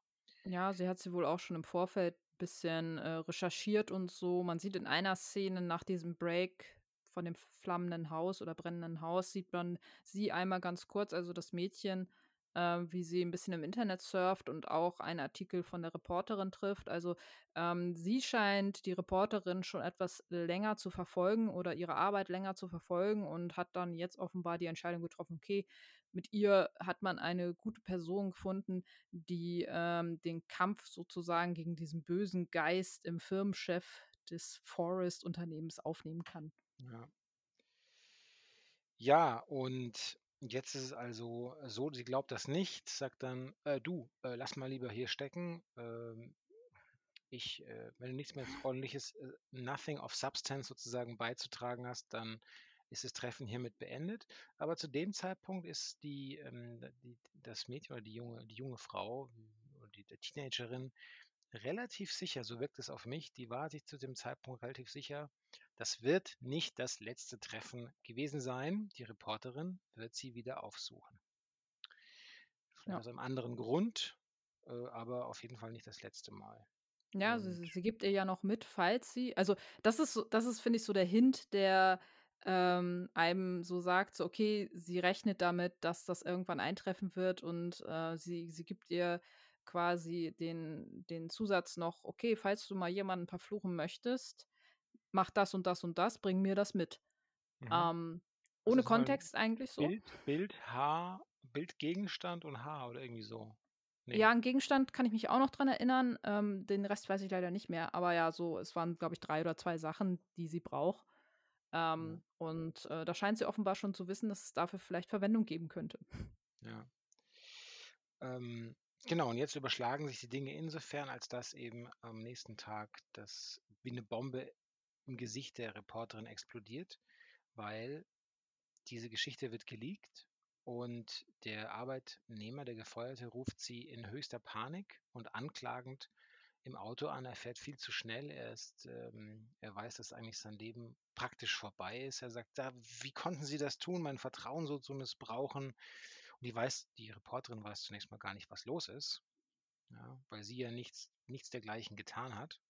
Ja, sie hat sie wohl auch schon im Vorfeld bisschen, äh, recherchiert und so. Man sieht in einer Szene nach diesem Break von dem flammenden Haus oder brennenden Haus sieht man sie einmal ganz kurz, also, das Mädchen, äh, wie sie 'n bisschen im Internet surft und auch einen Artikel von der Reporterin trifft. Also, ähm, sie scheint die Reporterin schon etwas länger zu verfolgen oder ihre Arbeit länger zu verfolgen und hat dann jetzt offenbar die Entscheidung getroffen: „Okay, mit ihr hat man eine gute Person gefunden, die, ähm, den Kampf sozusagen gegen diesen bösen Geist im Firmenchef des Forest-Unternehmens aufnehmen kann.“ Ja. Ja, und jetzt ist es also so, sie glaubt das nicht, sagt dann: „Äh, du, äh, lass mal lieber hier stecken. Ähm, ich, äh wenn du nichts mehr Ordentliches, äh nothing of substance sozusagen beizutragen hast, dann ist das Treffen hiermit beendet.“ Aber zu dem Zeitpunkt ist die, ähm die das Mädchen oder die junge die junge Frau oder die die Teenagerin relativ sicher, so wirkt es auf mich, die war sich zu dem Zeitpunkt relativ sicher, das wird nicht das letzte Treffen gewesen sein. Die Reporterin wird sie wieder aufsuchen. Vielleicht Ja. aus einem anderen Grund, äh, aber auf jeden Fall nicht das letzte Mal. Ja, sie sie gibt ihr ja noch mit, falls sie also, das ist das ist, finde ich, so der Hint, der, ähm, einem so sagt, so, okay, sie rechnet damit, dass das irgendwann eintreffen wird und, äh, sie sie gibt ihr quasi den den Zusatz noch: „Okay, falls du mal jemanden verfluchen möchtest, mach das und das und das, bring mir das mit.“ Mhm. Ähm, ohne Kontext eigentlich so. Bild Bild, Haar Bildgegenstand und Haar oder irgendwie so? Ne. Ja, an Gegenstand kann ich mich auch noch dran erinnern, ähm, den Rest weiß ich leider nicht mehr. Aber ja, so es waren, glaube ich, 3 oder 2 Sachen, die sie braucht. Ja. Ähm, und, äh, da scheint sie offenbar schon zu wissen, dass es dafür vielleicht Verwendung geben könnte. Ja. Ähm, genau, und jetzt überschlagen sich die Dinge insofern, als dass eben am nächsten Tag das wie 'ne Bombe im Gesicht der Reporterin explodiert, weil diese Geschichte wird geleakt und der Arbeitnehmer, der Gefeuerte, ruft sie in höchster Panik und anklagend im Auto an. Er fährt viel zu schnell. Er ist, ähm er weiß, dass eigentlich sein Leben praktisch vorbei ist. Er sagt: „Da wie konnten Sie das tun, mein Vertrauen so zu missbrauchen?“ Und die weiß die Reporterin weiß zunächst mal gar nicht, was los ist, ja, weil sie ja nichts nichts dergleichen getan hat.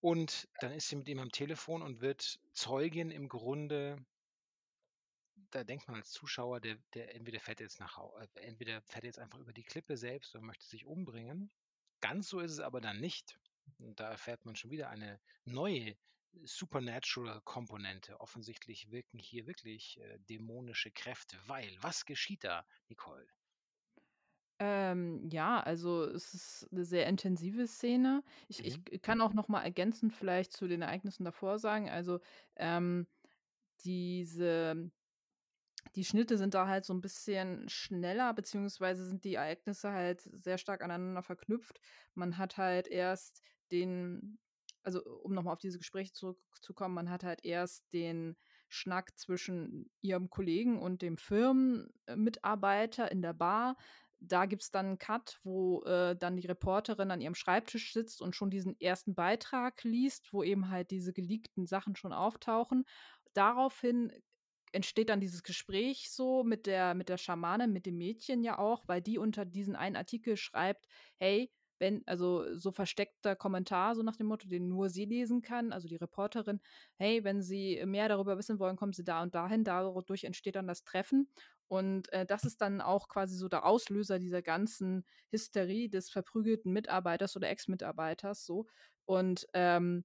Und dann ist sie mit ihm am Telefon und wird Zeugin im Grunde da denkt man als Zuschauer, der der entweder fährt jetzt nach äh, entweder fährt jetzt einfach über die Klippe selbst und möchte sich umbringen. Ganz so ist es aber dann nicht. Und da erfährt man schon wieder eine neue Supernatural-Komponente. Offensichtlich wirken hier wirklich, äh, dämonische Kräfte, weil was geschieht da, Nicole? Ähm, ja, also, es ist 'ne sehr intensive Szene. Ich Mhm. ich kann auch noch mal ergänzend vielleicht zu den Ereignissen davor sagen, also, ähm, diese die Schnitte sind da halt so 'n bisschen schneller, beziehungsweise sind die Ereignisse halt sehr stark aneinander verknüpft. Man hat halt erst den also, um noch mal auf dieses Gespräch zurückzukommen, man hat halt erst den Schnack zwischen ihrem Kollegen und dem Firmen äh, Mitarbeiter in der Bar. Da gibt's dann 'n Cut, wo, äh, dann die Reporterin an ihrem Schreibtisch sitzt und schon diesen ersten Beitrag liest, wo eben halt diese geleakten Sachen schon auftauchen. Daraufhin entsteht dann dieses Gespräch so mit der mit der Schamanin, mit dem Mädchen ja auch, weil die unter diesen einen Artikel schreibt: „Hey, wenn“ also, so versteckter Kommentar, so nach dem Motto, den nur sie lesen kann, also, die Reporterin: „Hey, wenn Sie mehr darüber wissen wollen, kommen Sie da und dahin.“ Dadurch entsteht dann das Treffen. Und, äh, das ist dann auch quasi so der Auslöser dieser ganzen Hysterie des verprügelten Mitarbeiters oder Ex-Mitarbeiters so. Und, ähm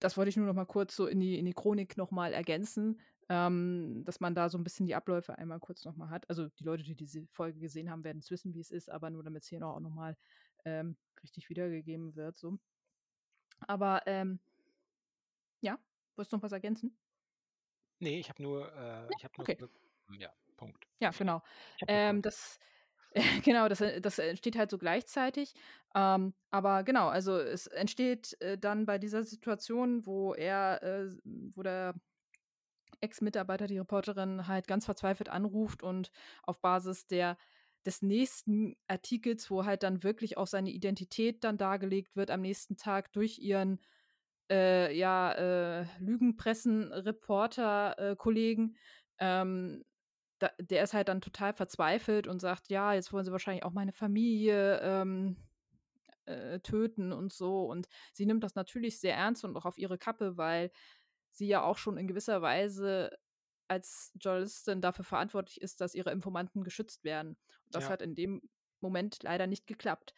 das wollte ich nur noch mal kurz so in die in die Chronik noch mal ergänzen, ähm, dass man da so 'n bisschen die Abläufe einmal kurz noch mal hat. Also, die Leute, die diese Folge gesehen haben, werden's wissen, wie es ist, aber nur damit's hier auch noch mal, ähm, richtig wiedergegeben wird so. Aber, ähm ja, wolltest du noch was ergänzen? Ne, ich habe nur äh, Ja, ich habe nur okay. ja, Punkt. Ja, genau. Ähm, das [LAUGHS] genau, das äh, das entsteht halt so gleichzeitig. Ähm, aber genau, also, es entsteht, äh, dann bei dieser Situation, wo er, äh wo der Ex-Mitarbeiter die Reporterin halt ganz verzweifelt anruft und auf Basis der des nächsten Artikels, wo halt dann wirklich auch seine Identität dann dargelegt wird am nächsten Tag durch ihren, äh, ja, äh, Lügenpressen-Reporter, äh, ähm, der ist halt dann total verzweifelt und sagt: „Ja, jetzt wollen sie wahrscheinlich auch meine Familie, ähm, äh, töten und so.“ Und sie nimmt das natürlich sehr ernst und auch auf ihre Kappe, weil sie ja auch schon in gewisser Weise als Journalistin dafür verantwortlich ist, dass ihre Informanten geschützt werden. Und das Ja. hat in dem Moment leider nicht geklappt.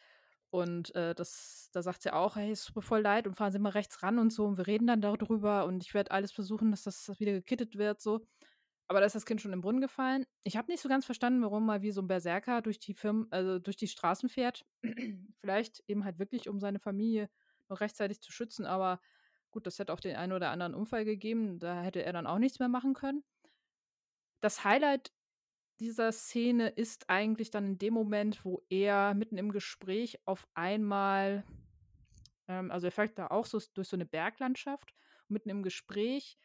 Und, äh, das da sagt sie auch: „Hey, es tut mir voll leid und fahren Sie mal rechts ran und so und wir reden dann da drüber und ich werde alles versuchen, dass das wieder gekittet wird“, so. Aber da ist das Kind schon 'n Brunnen gefallen. Ich habe nicht so ganz verstanden, warum er wie so 'n Berserker durch die Firmen also, durch die Straßen fährt. [CLEARS THROAT] Vielleicht eben halt wirklich, um seine Familie noch rechtzeitig zu schützen, aber gut, das hätte auch den einen oder anderen Unfall gegeben. Da hätte er dann auch nichts mehr machen können. Das Highlight dieser Szene ist eigentlich dann in dem Moment, wo er mitten im Gespräch auf einmal ähm, also, er fährt da auch so durch so 'ne Berglandschaft. Mitten im Gespräch,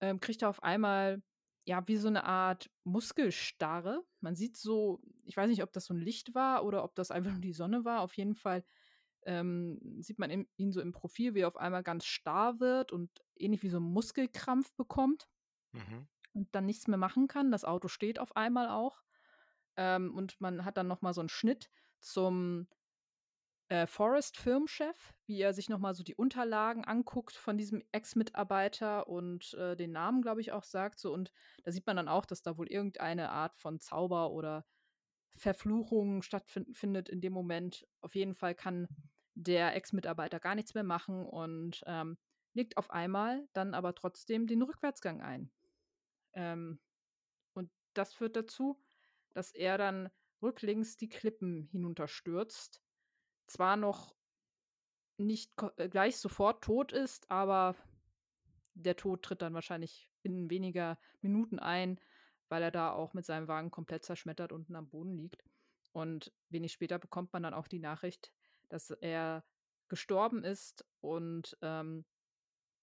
ähm, kriegt er auf einmal, ja, wie so 'ne Art Muskelstarre. Man sieht so ich weiß nicht, ob das so 'n Licht war oder ob das einfach nur die Sonne war. Auf jeden Fall, ähm, sieht man ihn so im Profil, wie er auf einmal ganz starr wird und ähnlich wie so 'n Muskelkrampf bekommt Mhm. und dann nichts mehr machen kann. Das Auto steht auf einmal auch. Ähm, und man hat dann noch mal so 'n Schnitt zum äh, Forest-Filmchef, wie er sich noch mal so die Unterlagen anguckt von diesem Ex-Mitarbeiter und, äh, den Namen, glaube ich, auch sagt so. Und da sieht man dann auch, dass da wohl irgendeine Art von Zauber oder Verfluchung stattfindet findet in dem Moment. Auf jeden Fall kann der Ex-Mitarbeiter gar nichts mehr machen und, ähm, legt auf einmal dann aber trotzdem den Rückwärtsgang ein. Ähm, und das führt dazu, dass er dann rücklings die Klippen hinunterstürzt. Zwar noch nicht äh, gleich sofort tot ist, aber der Tod tritt dann wahrscheinlich binnen weniger Minuten ein, weil er da auch mit seinem Wagen komplett zerschmettert unten am Boden liegt. Und wenig später bekommt man dann auch die Nachricht, dass er gestorben ist und, ähm,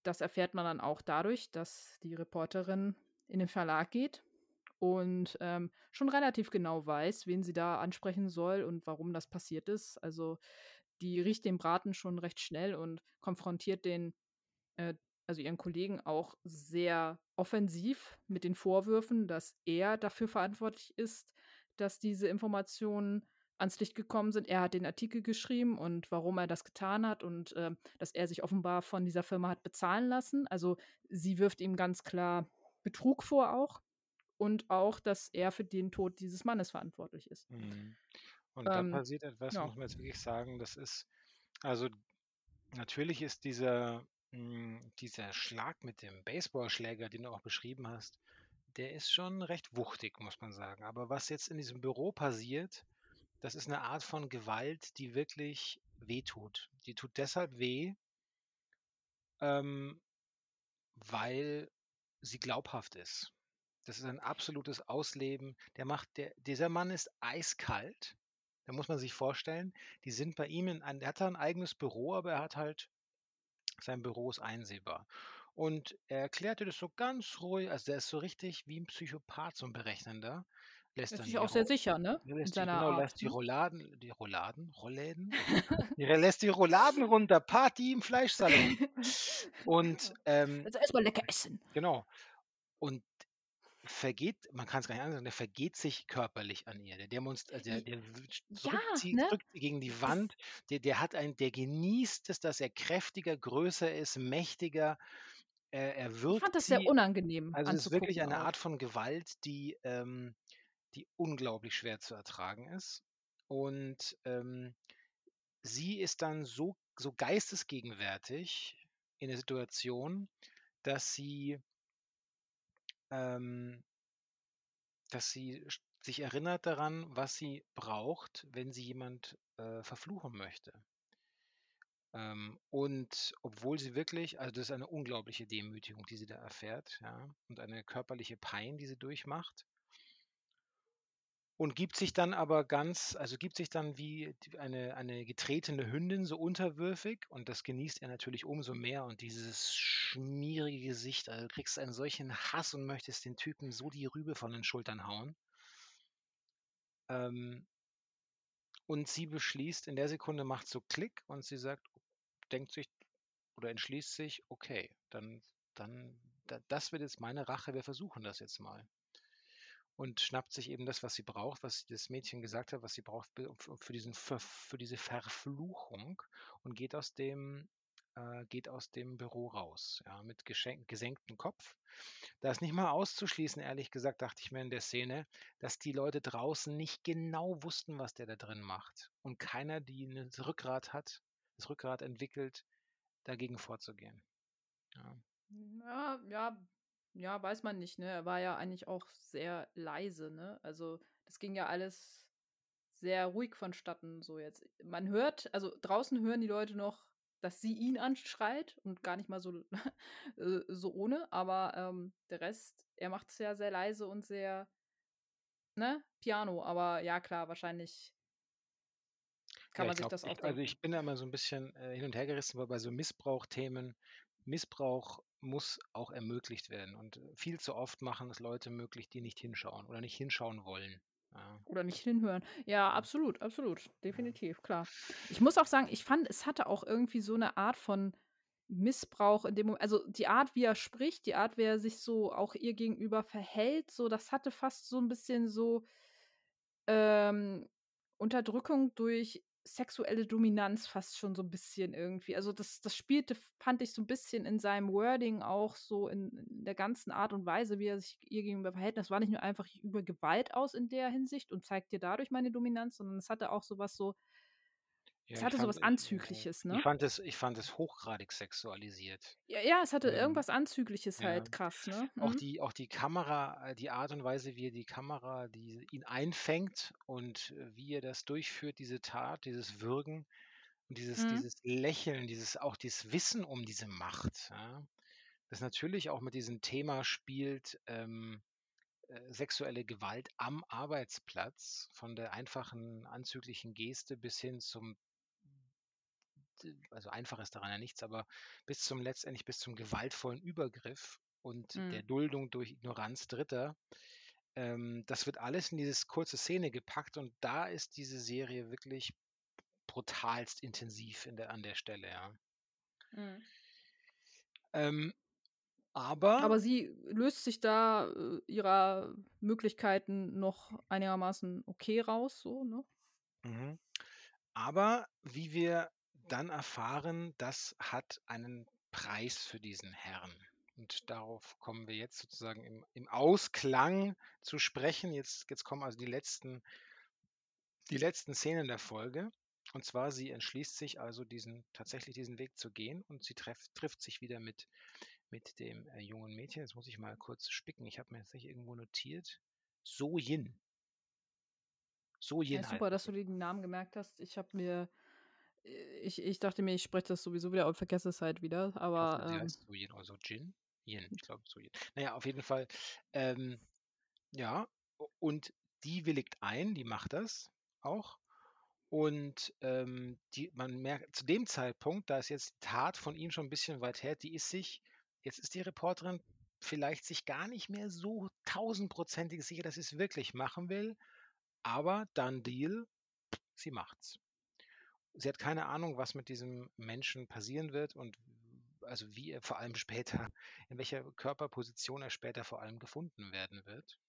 das erfährt man dann auch dadurch, dass die Reporterin in den Verlag geht und, ähm, schon relativ genau weiß, wen sie da ansprechen soll und warum das passiert ist. Also, die riecht den Braten schon recht schnell und konfrontiert den äh, also ihren Kollegen auch sehr offensiv mit den Vorwürfen, dass er dafür verantwortlich ist, dass diese Informationen ans Licht gekommen sind. Er hat den Artikel geschrieben und warum er das getan hat und, äh, dass er sich offenbar von dieser Firma hat bezahlen lassen. Also, sie wirft ihm ganz klar Betrug vor auch und auch, dass er für den Tod dieses Mannes verantwortlich ist. Mhm. Und da Ähm, passiert etwas, ja. muss man jetzt wirklich sagen, das ist also, natürlich ist dieser hm, dieser Schlag mit dem Baseballschläger, den du auch beschrieben hast, der ist schon recht wuchtig, muss man sagen. Aber was jetzt in diesem Büro passiert, das ist 'ne Art von Gewalt, die wirklich wehtut. Die tut deshalb weh ähm, weil sie glaubhaft ist. Das ist ein absolutes Ausleben. Der macht der dieser Mann ist eiskalt. Da muss man sich vorstellen, die sind bei ihm in ein er hat da 'n eigenes Büro, aber er hat halt sein Büro ist einsehbar. Und er erklärt dir das so ganz ruhig also, der ist so richtig wie 'n Psychopath, so 'n Berechnender. Lässt Ist sich auch sehr sicher, ne, lässt die genau, Art, lässt die ne? Rouladen die Rouladen? Rollläden? [LAUGHS] Er lässt die Rouladen runter, Party im Fleischsalon. [LAUGHS] Und, ähm Also, erst mal lecker essen. genau. Und vergeht man kann's gar nicht anders sagen, der vergeht sich körperlich an ihr. Der demonst also, der J der ja, drückt sie ne? drückt sie gegen die Wand. Der der hat ein der genießt es, dass er kräftiger, größer ist, mächtiger. Er er Ich fand das sehr sie. unangenehm Also, es ist wirklich eine auch. Art von Gewalt, die ähm, die unglaublich schwer zu ertragen ist. Und, ähm, sie ist dann so so geistesgegenwärtig in der Situation, dass sie ähm dass sie sich erinnert daran, was sie braucht, wenn sie jemand, äh, verfluchen möchte. Ähm, und obwohl sie wirklich also, das ist eine unglaubliche Demütigung, die sie da erfährt, ja, und eine körperliche Pein, die sie durchmacht. Und gibt sich dann aber ganz also, gibt sich dann wie eine eine getretene Hündin so unterwürfig und das genießt er natürlich umso mehr und dieses schmierige Gesicht, also, du kriegst einen solchen Hass und möchtest den Typen so die Rübe von den Schultern hauen. Ähm und sie beschließt in der Sekunde macht's so Klick und sie sagt denkt sich oder entschließt sich: „Okay, dann dann da das wird jetzt meine Rache. Wir versuchen das jetzt mal.“ Und schnappt sich eben das, was sie braucht, was das Mädchen gesagt hat, was sie braucht für diesen Verf für diese Verfluchung und geht aus dem äh, geht aus dem Büro raus, ja, mit gesenktem Kopf. Da ist nicht mal auszuschließen, ehrlich gesagt, dachte ich mir in der Szene, dass die Leute draußen nicht genau wussten, was der da drin macht und keiner, die 'ne das Rückgrat hat das Rückgrat entwickelt, dagegen vorzugehen. Ja. Ja, ja, ja, weiß man nicht, ne? Er war ja eigentlich auch sehr leise, ne? Also, das ging ja alles sehr ruhig vonstatten so jetzt. Man hört also, draußen hören die Leute noch, dass sie ihn anschreit und gar nicht mal so [LAUGHS] äh, so ohne, aber, ähm, der Rest er macht's ja sehr leise und sehr ne, piano. Aber ja klar, wahrscheinlich Ja, kann ich man sich glaube das auch also, denken. ich bin da immer so 'n bisschen, äh, hin und her gerissen, weil bei so Missbrauchthemen Missbrauch muss auch ermöglicht werden und viel zu oft machen es Leute möglich, die nicht hinschauen oder nicht hinschauen wollen, ja. Oder nicht hinhören. Ja, absolut, absolut, definitiv, klar. Ich muss auch sagen, ich fand, es hatte auch irgendwie so 'ne Art von Missbrauch in dem Mo also, die Art, wie er spricht, die Art, wie er sich so auch ihr gegenüber verhält, so, das hatte fast so 'n bisschen so ähm, Unterdrückung durch sexuelle Dominanz fast schon so ein bisschen irgendwie. Also, das das spielte, fand ich so ein bisschen in seinem Wording auch so in in der ganzen Art und Weise, wie er sich ihr gegenüber verhält. Das war nicht nur einfach, ich übe Gewalt aus in der Hinsicht und zeige dir dadurch meine Dominanz, sondern es hatte auch so was so Ja, es ich hatte so fand was ich äh, Anzügliches, ich ne? fand es ich fand es hochgradig sexualisiert. Ja, ja, es hatte Ähm, irgendwas Anzügliches ja. halt krass, ne? Auch Mhm. die auch die Kamera äh, die Art und Weise, wie er die Kamera die ihn einfängt und, äh, wie er das durchführt, diese Tat, dieses Würgen und dieses Mhm. dieses Lächeln, dieses auch dieses Wissen um diese Macht, ja, das natürlich auch mit diesem Thema spielt, ähm, äh, sexuelle Gewalt am Arbeitsplatz, von der einfachen anzüglichen Geste bis hin zum also einfach ist daran ja nichts, aber bis zum letztendlich bis zum gewaltvollen Übergriff und der Mhm. Duldung durch Ignoranz Dritter. Ähm, das wird alles in dieses kurze Szene gepackt und da ist diese Serie wirklich brutalst intensiv in der an der Stelle, ja. Mhm. Ähm, aber Aber sie löst sich da, äh, ihrer Möglichkeiten noch einigermaßen okay raus so, ne? mhm, aber wie wir dann erfahren, das hat einen Preis für diesen Herrn. Und darauf kommen wir jetzt sozusagen im im Ausklang zu sprechen. Jetzt jetzt kommen also die letzten die letzten Szenen der Folge. Und zwar, sie entschließt sich also, diesen tatsächlich diesen Weg zu gehen und sie treff trifft sich wieder mit mit dem, äh, jungen Mädchen. Jetzt muss ich mal kurz spicken. Ich habe mir jetzt nicht irgendwo notiert. So Yin. So Ja, Yin super, heißt dass du dir den Namen gemerkt hast. Ich habe mir ich ich dachte mir, ich spreche das sowieso wieder und vergesse es halt wieder, Ich hoffe, aber, sie ähm heißt So Yin oder so Jin? Yin, ich glaube So Yin. Na ja, auf jeden Fall, ähm, ja, und die willigt ein, die macht das auch. Und, ähm, die man merkt zu dem Zeitpunkt, da ist jetzt die Tat von ihm schon 'n bisschen weit her, die ist sich jetzt ist die Reporterin vielleicht sich gar nicht mehr so tausendprozentig sicher, dass sie's wirklich machen will, aber done deal, sie macht's. Sie hat keine Ahnung, was mit diesem Menschen passieren wird und also, wie er vor allem [LAUGHS] später in welcher Körperposition er später vor allem gefunden werden wird.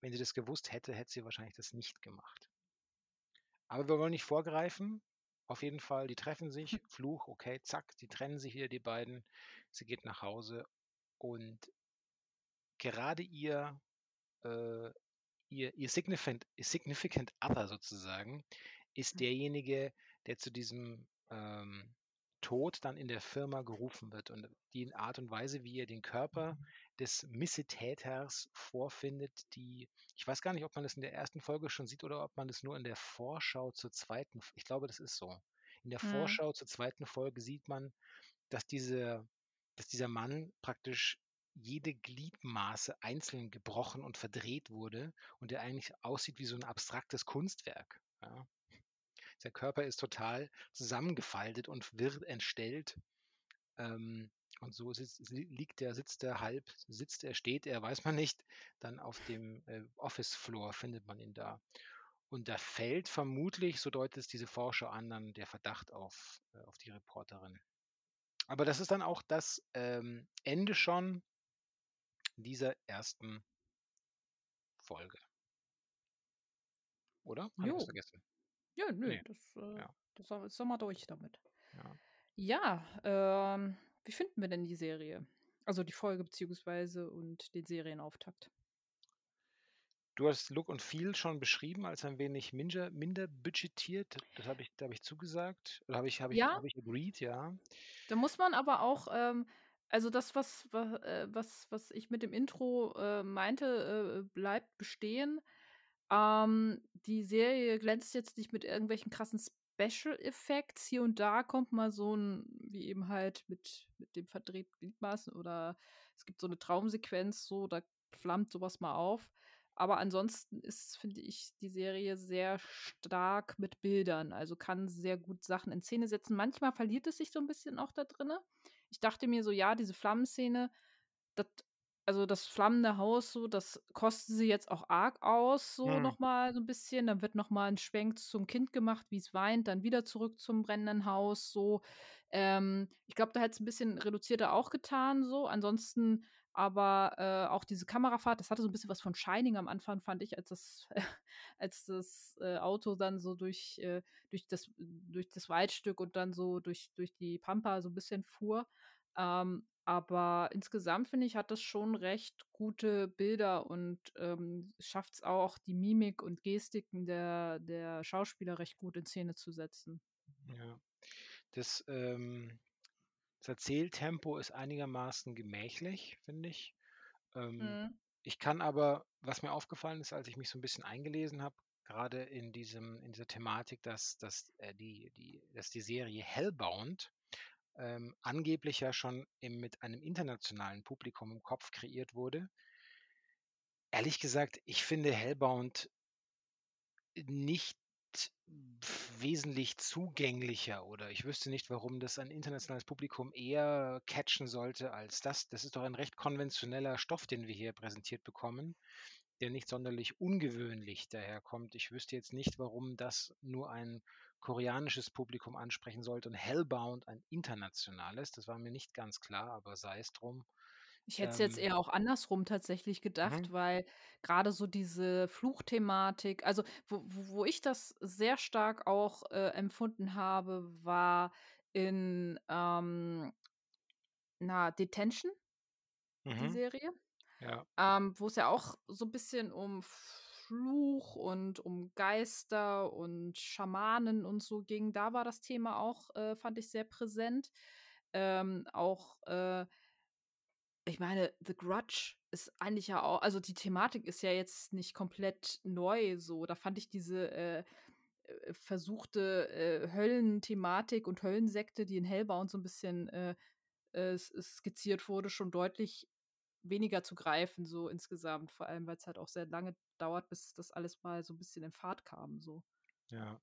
Wenn sie das gewusst hätte, hätte sie wahrscheinlich das nicht gemacht. Aber wir wollen nicht vorgreifen. Auf jeden Fall, die treffen sich, Fluch, okay, zack, die trennen sich wieder, die beiden. Sie geht nach Hause und gerade ihr, äh ihr ihr Significant Significant Other sozusagen ist derjenige, der zu diesem, ähm, Tod dann in der Firma gerufen wird. Und die Art und Weise, wie er den Körper des Missetäters vorfindet, die ich weiß gar nicht, ob man das in der ersten Folge schon sieht oder ob man das nur in der Vorschau zur zweiten ich glaube, das ist so. In der Mhm. Vorschau zur zweiten Folge sieht man, dass diese dass dieser Mann praktisch jede Gliedmaße einzeln gebrochen und verdreht wurde und der eigentlich aussieht wie so 'n abstraktes Kunstwerk, ja. Sein Körper ist total zusammengefaltet und wirr entstellt. Ähm, und so sitzt si liegt er, sitzt er halb sitzt er, steht er, weiß man nicht. Dann auf dem, äh, Office Floor findet man ihn da. Und da fällt vermutlich, so deutet es diese Vorschau an, dann der Verdacht auf äh, auf die Reporterin. Aber das ist dann auch das, ähm, Ende schon dieser ersten Folge. Oder? Habe ich vergessen? Ja, nö, Ne. das, äh Ja. das sa sind wir durch damit. Ja. Ja, ähm, wie finden wir denn die Serie? Also, die Folge beziehungsweise und den Serienauftakt? Du hast Look und Feel schon beschrieben als ein wenig minder minder budgetiert. Das habe ich da habe ich zugesagt. Oder habe ich habe ich Ja. habe ich agreed, ja. Da muss man aber auch, ähm also, das, was wa äh, was was ich mit dem Intro, äh, meinte, äh, bleibt bestehen. Ähm, die Serie glänzt jetzt nicht mit irgendwelchen krassen Special Effects. Hier und da kommt mal so 'n wie eben halt mit mit dem verdrehten Gliedmaßen oder es gibt so 'ne Traumsequenz so, da flammt so was mal auf. Aber ansonsten ist, finde ich, die Serie sehr stark mit Bildern, also, kann sehr gut Sachen in Szene setzen. Manchmal verliert es sich so 'n bisschen auch da drinnen. Ich dachte mir so: „Ja, diese Flammenszene, das also, das flammende Haus so, das kosten sie jetzt auch arg aus so Mhm. noch mal so 'n bisschen.“ Dann wird noch mal 'n Schwenk zum Kind gemacht, wie's weint, dann wieder zurück zum brennenden Haus so. Ähm, ich glaube, da hätte es 'n bisschen reduzierter auch getan so. Ansonsten aber, äh, auch diese Kamerafahrt, das hatte so 'n bisschen was von Shining am Anfang, fand ich, als das [LAUGHS] als das, äh, Auto dann so durch äh, durch das durch das Waldstück und dann so durch durch die Pampa so 'n bisschen fuhr. Ähm, aber insgesamt, finde ich, hat das schon recht gute Bilder und, ähm, schafft's auch, die Mimik und Gestiken der der Schauspieler recht gut in Szene zu setzen. Ja. Das, ähm das Erzähltempo ist einigermaßen gemächlich, finde ich. Ähm, Mhm. ich kann aber was mir aufgefallen ist, als ich mich so 'n bisschen eingelesen habe, grade in diesem in dieser Thematik, dass dass, äh, die die dass die Serie Hellbound, ähm, angeblich ja schon im mit einem internationalen Publikum im Kopf kreiert wurde. Ehrlich gesagt, ich finde Hellbound nicht wesentlich zugänglicher oder ich wüsste nicht, warum das ein internationales Publikum eher catchen sollte als das. Das ist doch ein recht konventioneller Stoff, den wir hier präsentiert bekommen, der nicht sonderlich ungewöhnlich daherkommt. Ich wüsste jetzt nicht, warum das nur ein koreanisches Publikum ansprechen sollte und Hellbound ein internationales. Das war mir nicht ganz klar, aber sei es drum. Ich hätte es jetzt Ähm eher auch andersrum tatsächlich Mhm. gedacht, weil grade so diese Fluchthematik also, wo wo wo ich das sehr stark auch, äh, empfunden habe, war in, ähm na, „Detention“, die Mhm. Serie, Ja. ähm, wo's ja auch so bisschen um Fluch und um Geister und Schamanen und so ging. Da war das Thema auch, äh, fand ich sehr präsent. Ähm, auch, äh ich meine, „The Grudge“ ist eigentlich ja au also, die Thematik ist ja jetzt nicht komplett neu so. Da fand ich diese, äh, äh, versuchte, äh, Höllenthematik und Höllensekte, die in Hellbound so 'n bisschen, äh, äh, skizziert wurde, schon deutlich weniger zu greifen so insgesamt, vor allem, weil's halt auch sehr lange dauert, bis das alles mal so 'n bisschen in Fahrt kam so. Ja.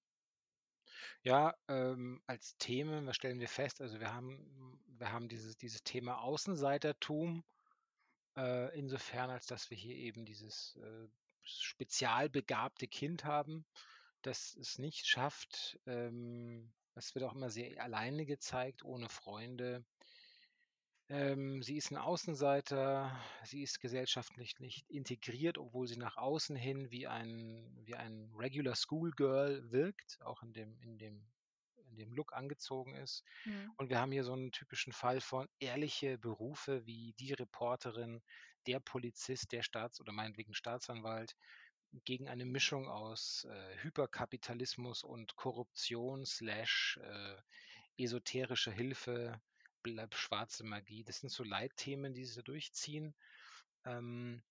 Ja, ähm, als Themen, was stellen wir fest? Also, wir haben wir haben dieses dieses Thema Außenseitertum, äh, insofern, als dass wir hier eben dieses, äh, spezial begabte Kind haben, das es nicht schafft, ähm es wird auch immer sehr alleine gezeigt, ohne Freunde. Ähm, sie ist 'n Außenseiter, sie ist gesellschaftlich nicht integriert, obwohl sie nach außen hin wie ein wie ein Regular School Girl wirkt, auch in dem in dem in dem Look angezogen ist. Mhm. Und wir haben hier so 'n typischen Fall von ehrliche Berufe wie die Reporterin, der Polizist, der Staats oder meinetwegen Staatsanwalt gegen eine Mischung aus, äh, Hyperkapitalismus und Korruption slash, äh, esoterische Hilfe, bla schwarze Magie. Das sind so Leitthemen, die sie durchziehen. Ähm,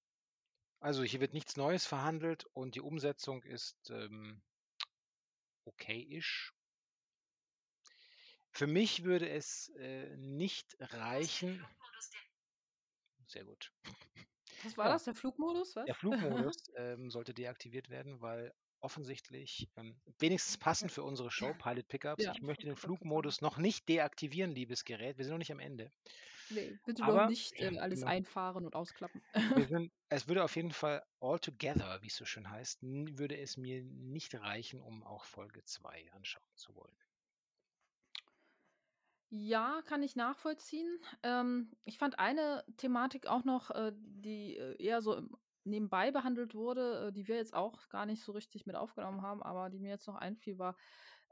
also, hier wird nichts Neues verhandelt und die Umsetzung ist, ähm okay-ish. Für mich würde es, äh, nicht reichen Sehr gut. Was war Ja. das, der Flugmodus, Der was? Flugmodus, [LAUGHS] ähm, sollte deaktiviert werden, weil offensichtlich, ähm wenigstens passend für unsere Show Pilot Pickups, Ja, ich möchte den. [LAUGHS] Flugmodus noch nicht deaktivieren, liebes Gerät. Wir sind noch nicht am Ende. Ne, bitte Aber nicht, äh, alles genau. einfahren und ausklappen. [LAUGHS] Sind es würde auf jeden Fall altogether, wie's so schön heißt, würde es mir nicht reichen, um auch Folge 2 anschauen zu wollen. Ja, kann ich nachvollziehen. Ähm, ich fand eine Thematik auch noch, äh, die, äh, eher so im nebenbei behandelt wurde, äh, die wir jetzt auch gar nicht so richtig mit aufgenommen haben, aber die mir jetzt noch einfiel, war,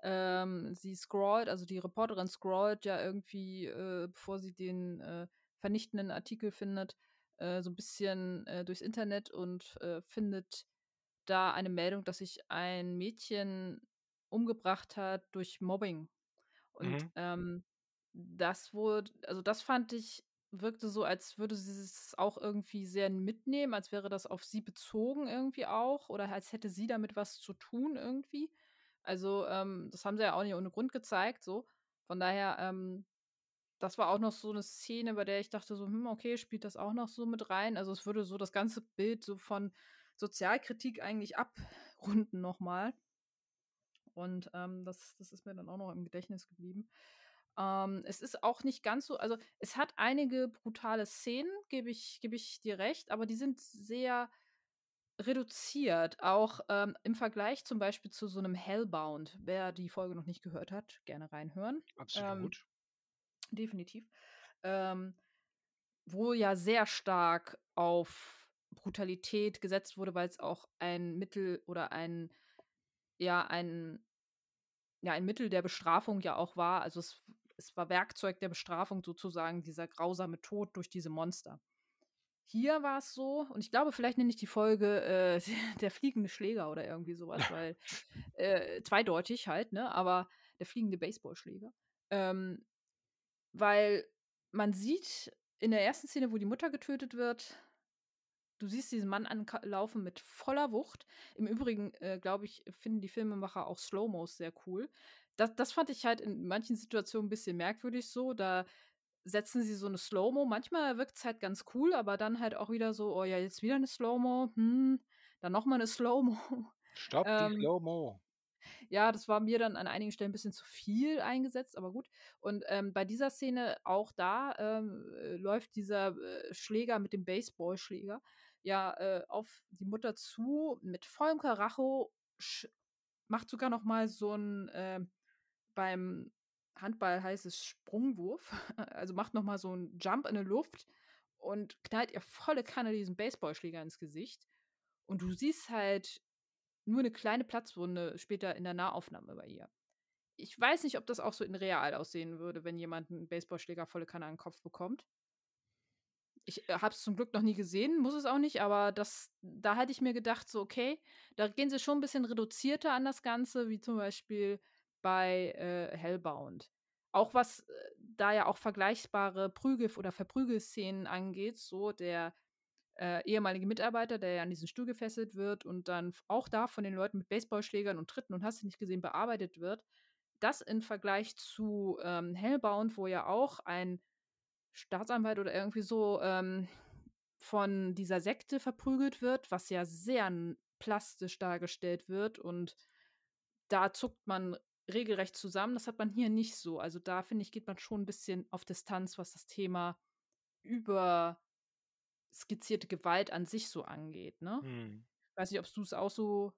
ähm, sie scrollt also, die Reporterin scrollt ja irgendwie, äh, bevor sie den, äh, vernichtenden Artikel findet, äh, so 'n bisschen, äh, durchs Internet und, äh, findet da eine Meldung, dass sich ein Mädchen umgebracht hat durch Mobbing. Und, Mhm. ähm, das wurd also, das fand ich wirkte so, als würde sie es auch irgendwie sehr mitnehmen, als wäre das auf sie bezogen irgendwie auch oder als hätte sie damit was zu tun irgendwie. Also, ähm, das haben sie ja auch nicht ohne Grund gezeigt so. Von daher, ähm, das war auch noch so 'ne Szene, bei der ich dachte so: „Hm, okay, spielt das auch noch so mit rein?“ Also, es würde so das ganze Bild so von Sozialkritik eigentlich abrunden noch mal. Und, ähm, das das ist mir dann auch noch im Gedächtnis geblieben. Ähm, es ist auch nicht ganz so also, es hat einige brutale Szenen, gebe ich gebe ich dir recht, aber die sind sehr reduziert, auch, ähm, im Vergleich zum Beispiel zu so 'nem Hellbound. Wer die Folge noch nicht gehört hat, gerne reinhören. Ähm, Absolut. definitiv. Ähm, wo ja sehr stark auf Brutalität gesetzt wurde, weil es auch ein Mittel oder ein ja, ein ja, ein Mittel der Bestrafung ja auch war. Also, es es war Werkzeug der Bestrafung sozusagen, dieser grausame Tod durch diese Monster. Hier war es so und ich glaube, vielleicht nenne ich die Folge, äh, [LAUGHS] „Der fliegende Schläger“ oder irgendwie sowas, [LAUGHS] weil, äh zweideutig halt, ne, aber der fliegende Baseballschläger. Ähm, weil man sieht in der ersten Szene, wo die Mutter getötet wird du siehst diesen Mann anlaufen mit voller Wucht. Im Übrigen, äh, glaube ich, finden die Filmemacher auch Slow-Mos sehr cool. Das das fand ich halt in manchen Situationen 'n bisschen merkwürdig so. Da setzen sie so 'ne Slow-Mo. Manchmal wirkt's halt ganz cool, aber dann halt auch wieder so: „Oh ja, jetzt wieder 'ne Slow-Mo, hm, dann noch mal 'ne [LAUGHS] Slow-Mo.“ Stopp die Ähm Slow-Mo. ja, das war mir dann an einigen Stellen 'n bisschen zu viel eingesetzt, aber gut. Und, ähm, bei dieser Szene auch da, ähm, äh, läuft dieser, äh, Schläger mit dem Baseballschläger ja, äh, auf die Mutter zu mit vollem Karacho, macht sogar noch mal so 'n, äh beim Handball heißt es Sprungwurf, [LAUGHS] also macht noch mal so 'n Jump in der Luft und knallt ihr volle Kanne diesen Baseballschläger ins Gesicht. Und du siehst halt nur 'ne kleine Platzwunde später in der Nahaufnahme bei ihr. Ich weiß nicht, ob das auch so in real aussehen würde, wenn jemand 'n Baseballschläger volle Kanne an 'n Kopf bekommt. Ich, äh, habe es zum Glück noch nie gesehen, muss es auch nicht, aber das da hatte ich mir gedacht, so: „Okay, da gehen sie schon 'n bisschen reduzierter an das Ganze“, wie zum Beispiel bei, äh, Hellbound. Auch was, äh, da ja auch vergleichbare Prügel oder Verprügelszenen angeht, so der, äh, ehemalige Mitarbeiter, der ja an diesen Stuhl gefesselt wird und dann auch da von den Leuten mit Baseballschlägern und Tritten und hast du nicht gesehen, bearbeitet wird. Das im Vergleich zu, ähm, Hellbound, wo ja auch ein Staatsanwalt oder irgendwie so, ähm, von dieser Sekte verprügelt wird, was ja sehr plastisch dargestellt wird und da zuckt man regelrecht zusammen. Das hat man hier nicht so. Also, da finde ich, geht man schon 'n bisschen auf Distanz, was das Thema überskizzierte Gewalt an sich so angeht, ne? Mhm. Weiß nicht, ob du's auch so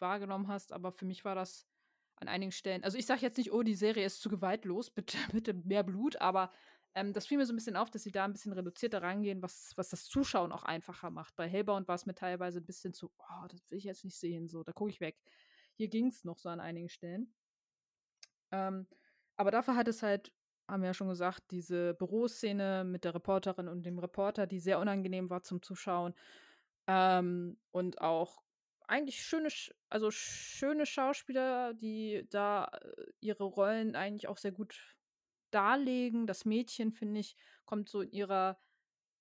wahrgenommen hast, aber für mich war das an einigen Stellen also, ich sage jetzt nicht: „Oh, die Serie ist zu gewaltlos, [LAUGHS] bitte bitte mehr Blut“, aber, ähm, das fiel mir so 'n bisschen auf, dass sie da 'n bisschen reduzierter rangehen, was was das Zuschauen auch einfacher macht. Bei Hellbound war's mir teilweise 'n bisschen zu: „Oh, das will ich jetzt nicht sehen“, so, da gucke ich weg. Hier ging's noch so an einigen Stellen. Ähm, aber dafür hat es halt haben wir ja schon gesagt, diese Büroszene mit der Reporterin und dem Reporter, die sehr unangenehm war zum Zuschauen. Ähm, und auch eigentlich schöne Sch also schöne Schauspieler, die da, äh, ihre Rollen eigentlich auch sehr gut darlegen. Das Mädchen, finde ich, kommt so in ihrer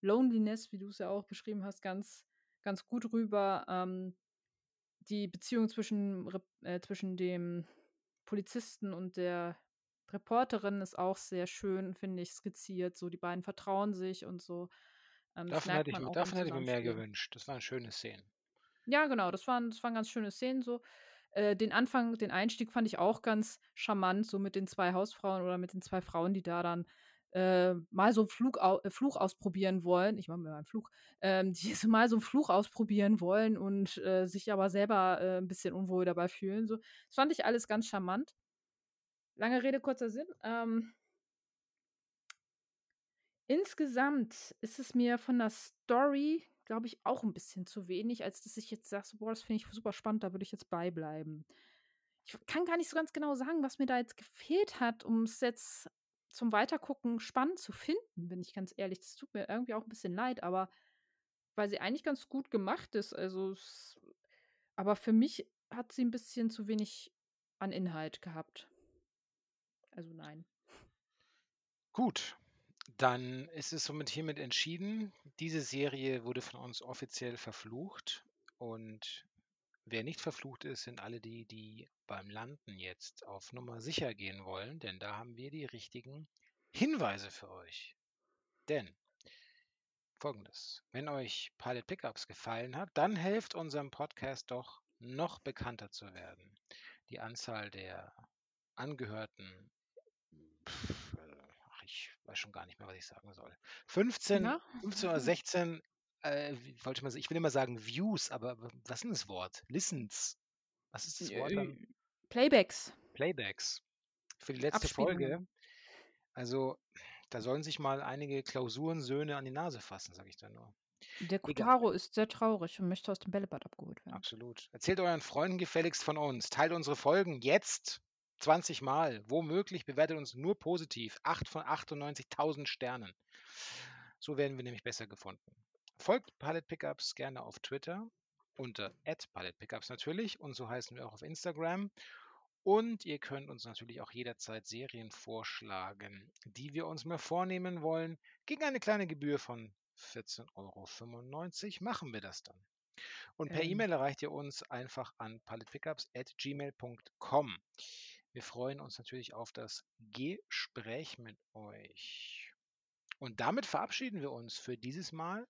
Loneliness, wie du's ja auch beschrieben hast, ganz ganz gut rüber. Ähm, die Beziehung zwischen äh, zwischen dem Polizisten und der Reporterin ist auch sehr schön, finde ich, skizziert. So, die beiden vertrauen sich und so. Ähm, das Davon hätte ich davon hätte ich mir mehr gewünscht. Das waren schöne Szenen. Ja, genau, das waren das waren ganz schöne Szenen so. Äh, den Anfang den Einstieg fand ich auch ganz charmant, so mit den 2 Hausfrauen oder mit den 2 Frauen, die da dann, äh, mal so Flug au äh, Fluch ausprobieren wollen. Ich mache mir mal 'n Fluch. Ähm, [LAUGHS] die so mal so 'n Fluch ausprobieren wollen und, äh, sich aber selber, äh, 'n bisschen unwohl dabei fühlen, so. Das fand ich alles ganz charmant. Lange Rede, kurzer Sinn, ähm insgesamt ist es mir von der Story, glaube ich, auch 'n bisschen zu wenig, als dass ich jetzt sage „Boah, das finde ich super spannend, da würde ich jetzt bei bleiben.“ Ich kann gar nicht so ganz genau sagen, was mir da jetzt gefehlt hat, um's jetzt zum Weitergucken spannend zu finden, bin ich ganz ehrlich. Das tut mir irgendwie auch 'n bisschen leid, aber weil sie eigentlich ganz gut gemacht ist, also aber für mich hat sie 'n bisschen zu wenig an Inhalt gehabt. Also, nein. Gut, dann ist es somit hiermit entschieden. Diese Serie wurde von uns offiziell verflucht und wer nicht verflucht ist, sind alle die, die beim Landen jetzt auf Nummer sicher gehen wollen, denn da haben wir die richtigen Hinweise für euch. Denn Folgendes: Wenn euch Pilot Pickups gefallen hat, dann helft unserem Podcast doch, noch bekannter zu werden. Die Anzahl der angehörten äh, ach, ich weiß schon gar nicht mehr, was ich sagen soll. 15 Ja. 15 oder 16, äh, wollte man sa ich will immer sagen Views, aber was ist 'n das Wort? Listens. Was ist das Wort dann? Playbacks. Playbacks für die letzte Folge. Also, Da sollen sich mal einige Klausurensöhne an die Nase fassen, sage ich da nur. Der Egal. Kotaro ist sehr traurig und möchte aus dem Bällebad abgeholt werden. Absolut. Erzählt euren Freunden gefälligst von uns. Teilt unsere Folgen jetzt 20 Mal. Womöglich bewertet uns nur positiv. 8 von 98.000 Sternen. So werden wir nämlich besser gefunden. Folgt Palette Pickups gerne auf Twitter unter @paletpickups natürlich und so heißen wir auch auf Instagram. Und ihr könnt uns natürlich auch jederzeit Serien vorschlagen, die wir uns mal vornehmen wollen. Gegen eine kleine Gebühr von 14,95 Euro machen wir das dann. Und per Ähm. E-Mail erreicht ihr uns einfach an paletpickups.gmail.com. Wir freuen uns natürlich auf das Gespräch mit euch. Und damit verabschieden wir uns für dieses Mal,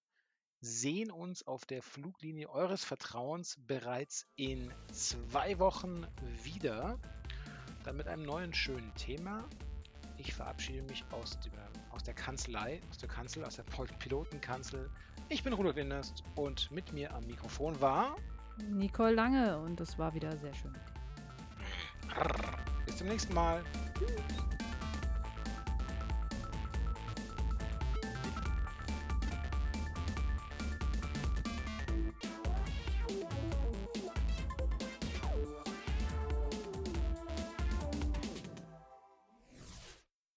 sehen uns auf der Fluglinie eures Vertrauens bereits in zwei Wochen wieder. Dann mit einem neuen schönen Thema. Ich verabschiede mich aus, dem, aus der Kanzlei, aus der Kanzel, aus der Pilotenkanzel. Ich bin Rudolf Inderst und mit mir am Mikrofon war. Nicole Lange und es war wieder sehr schön. Bis zum nächsten Mal. Tschüss.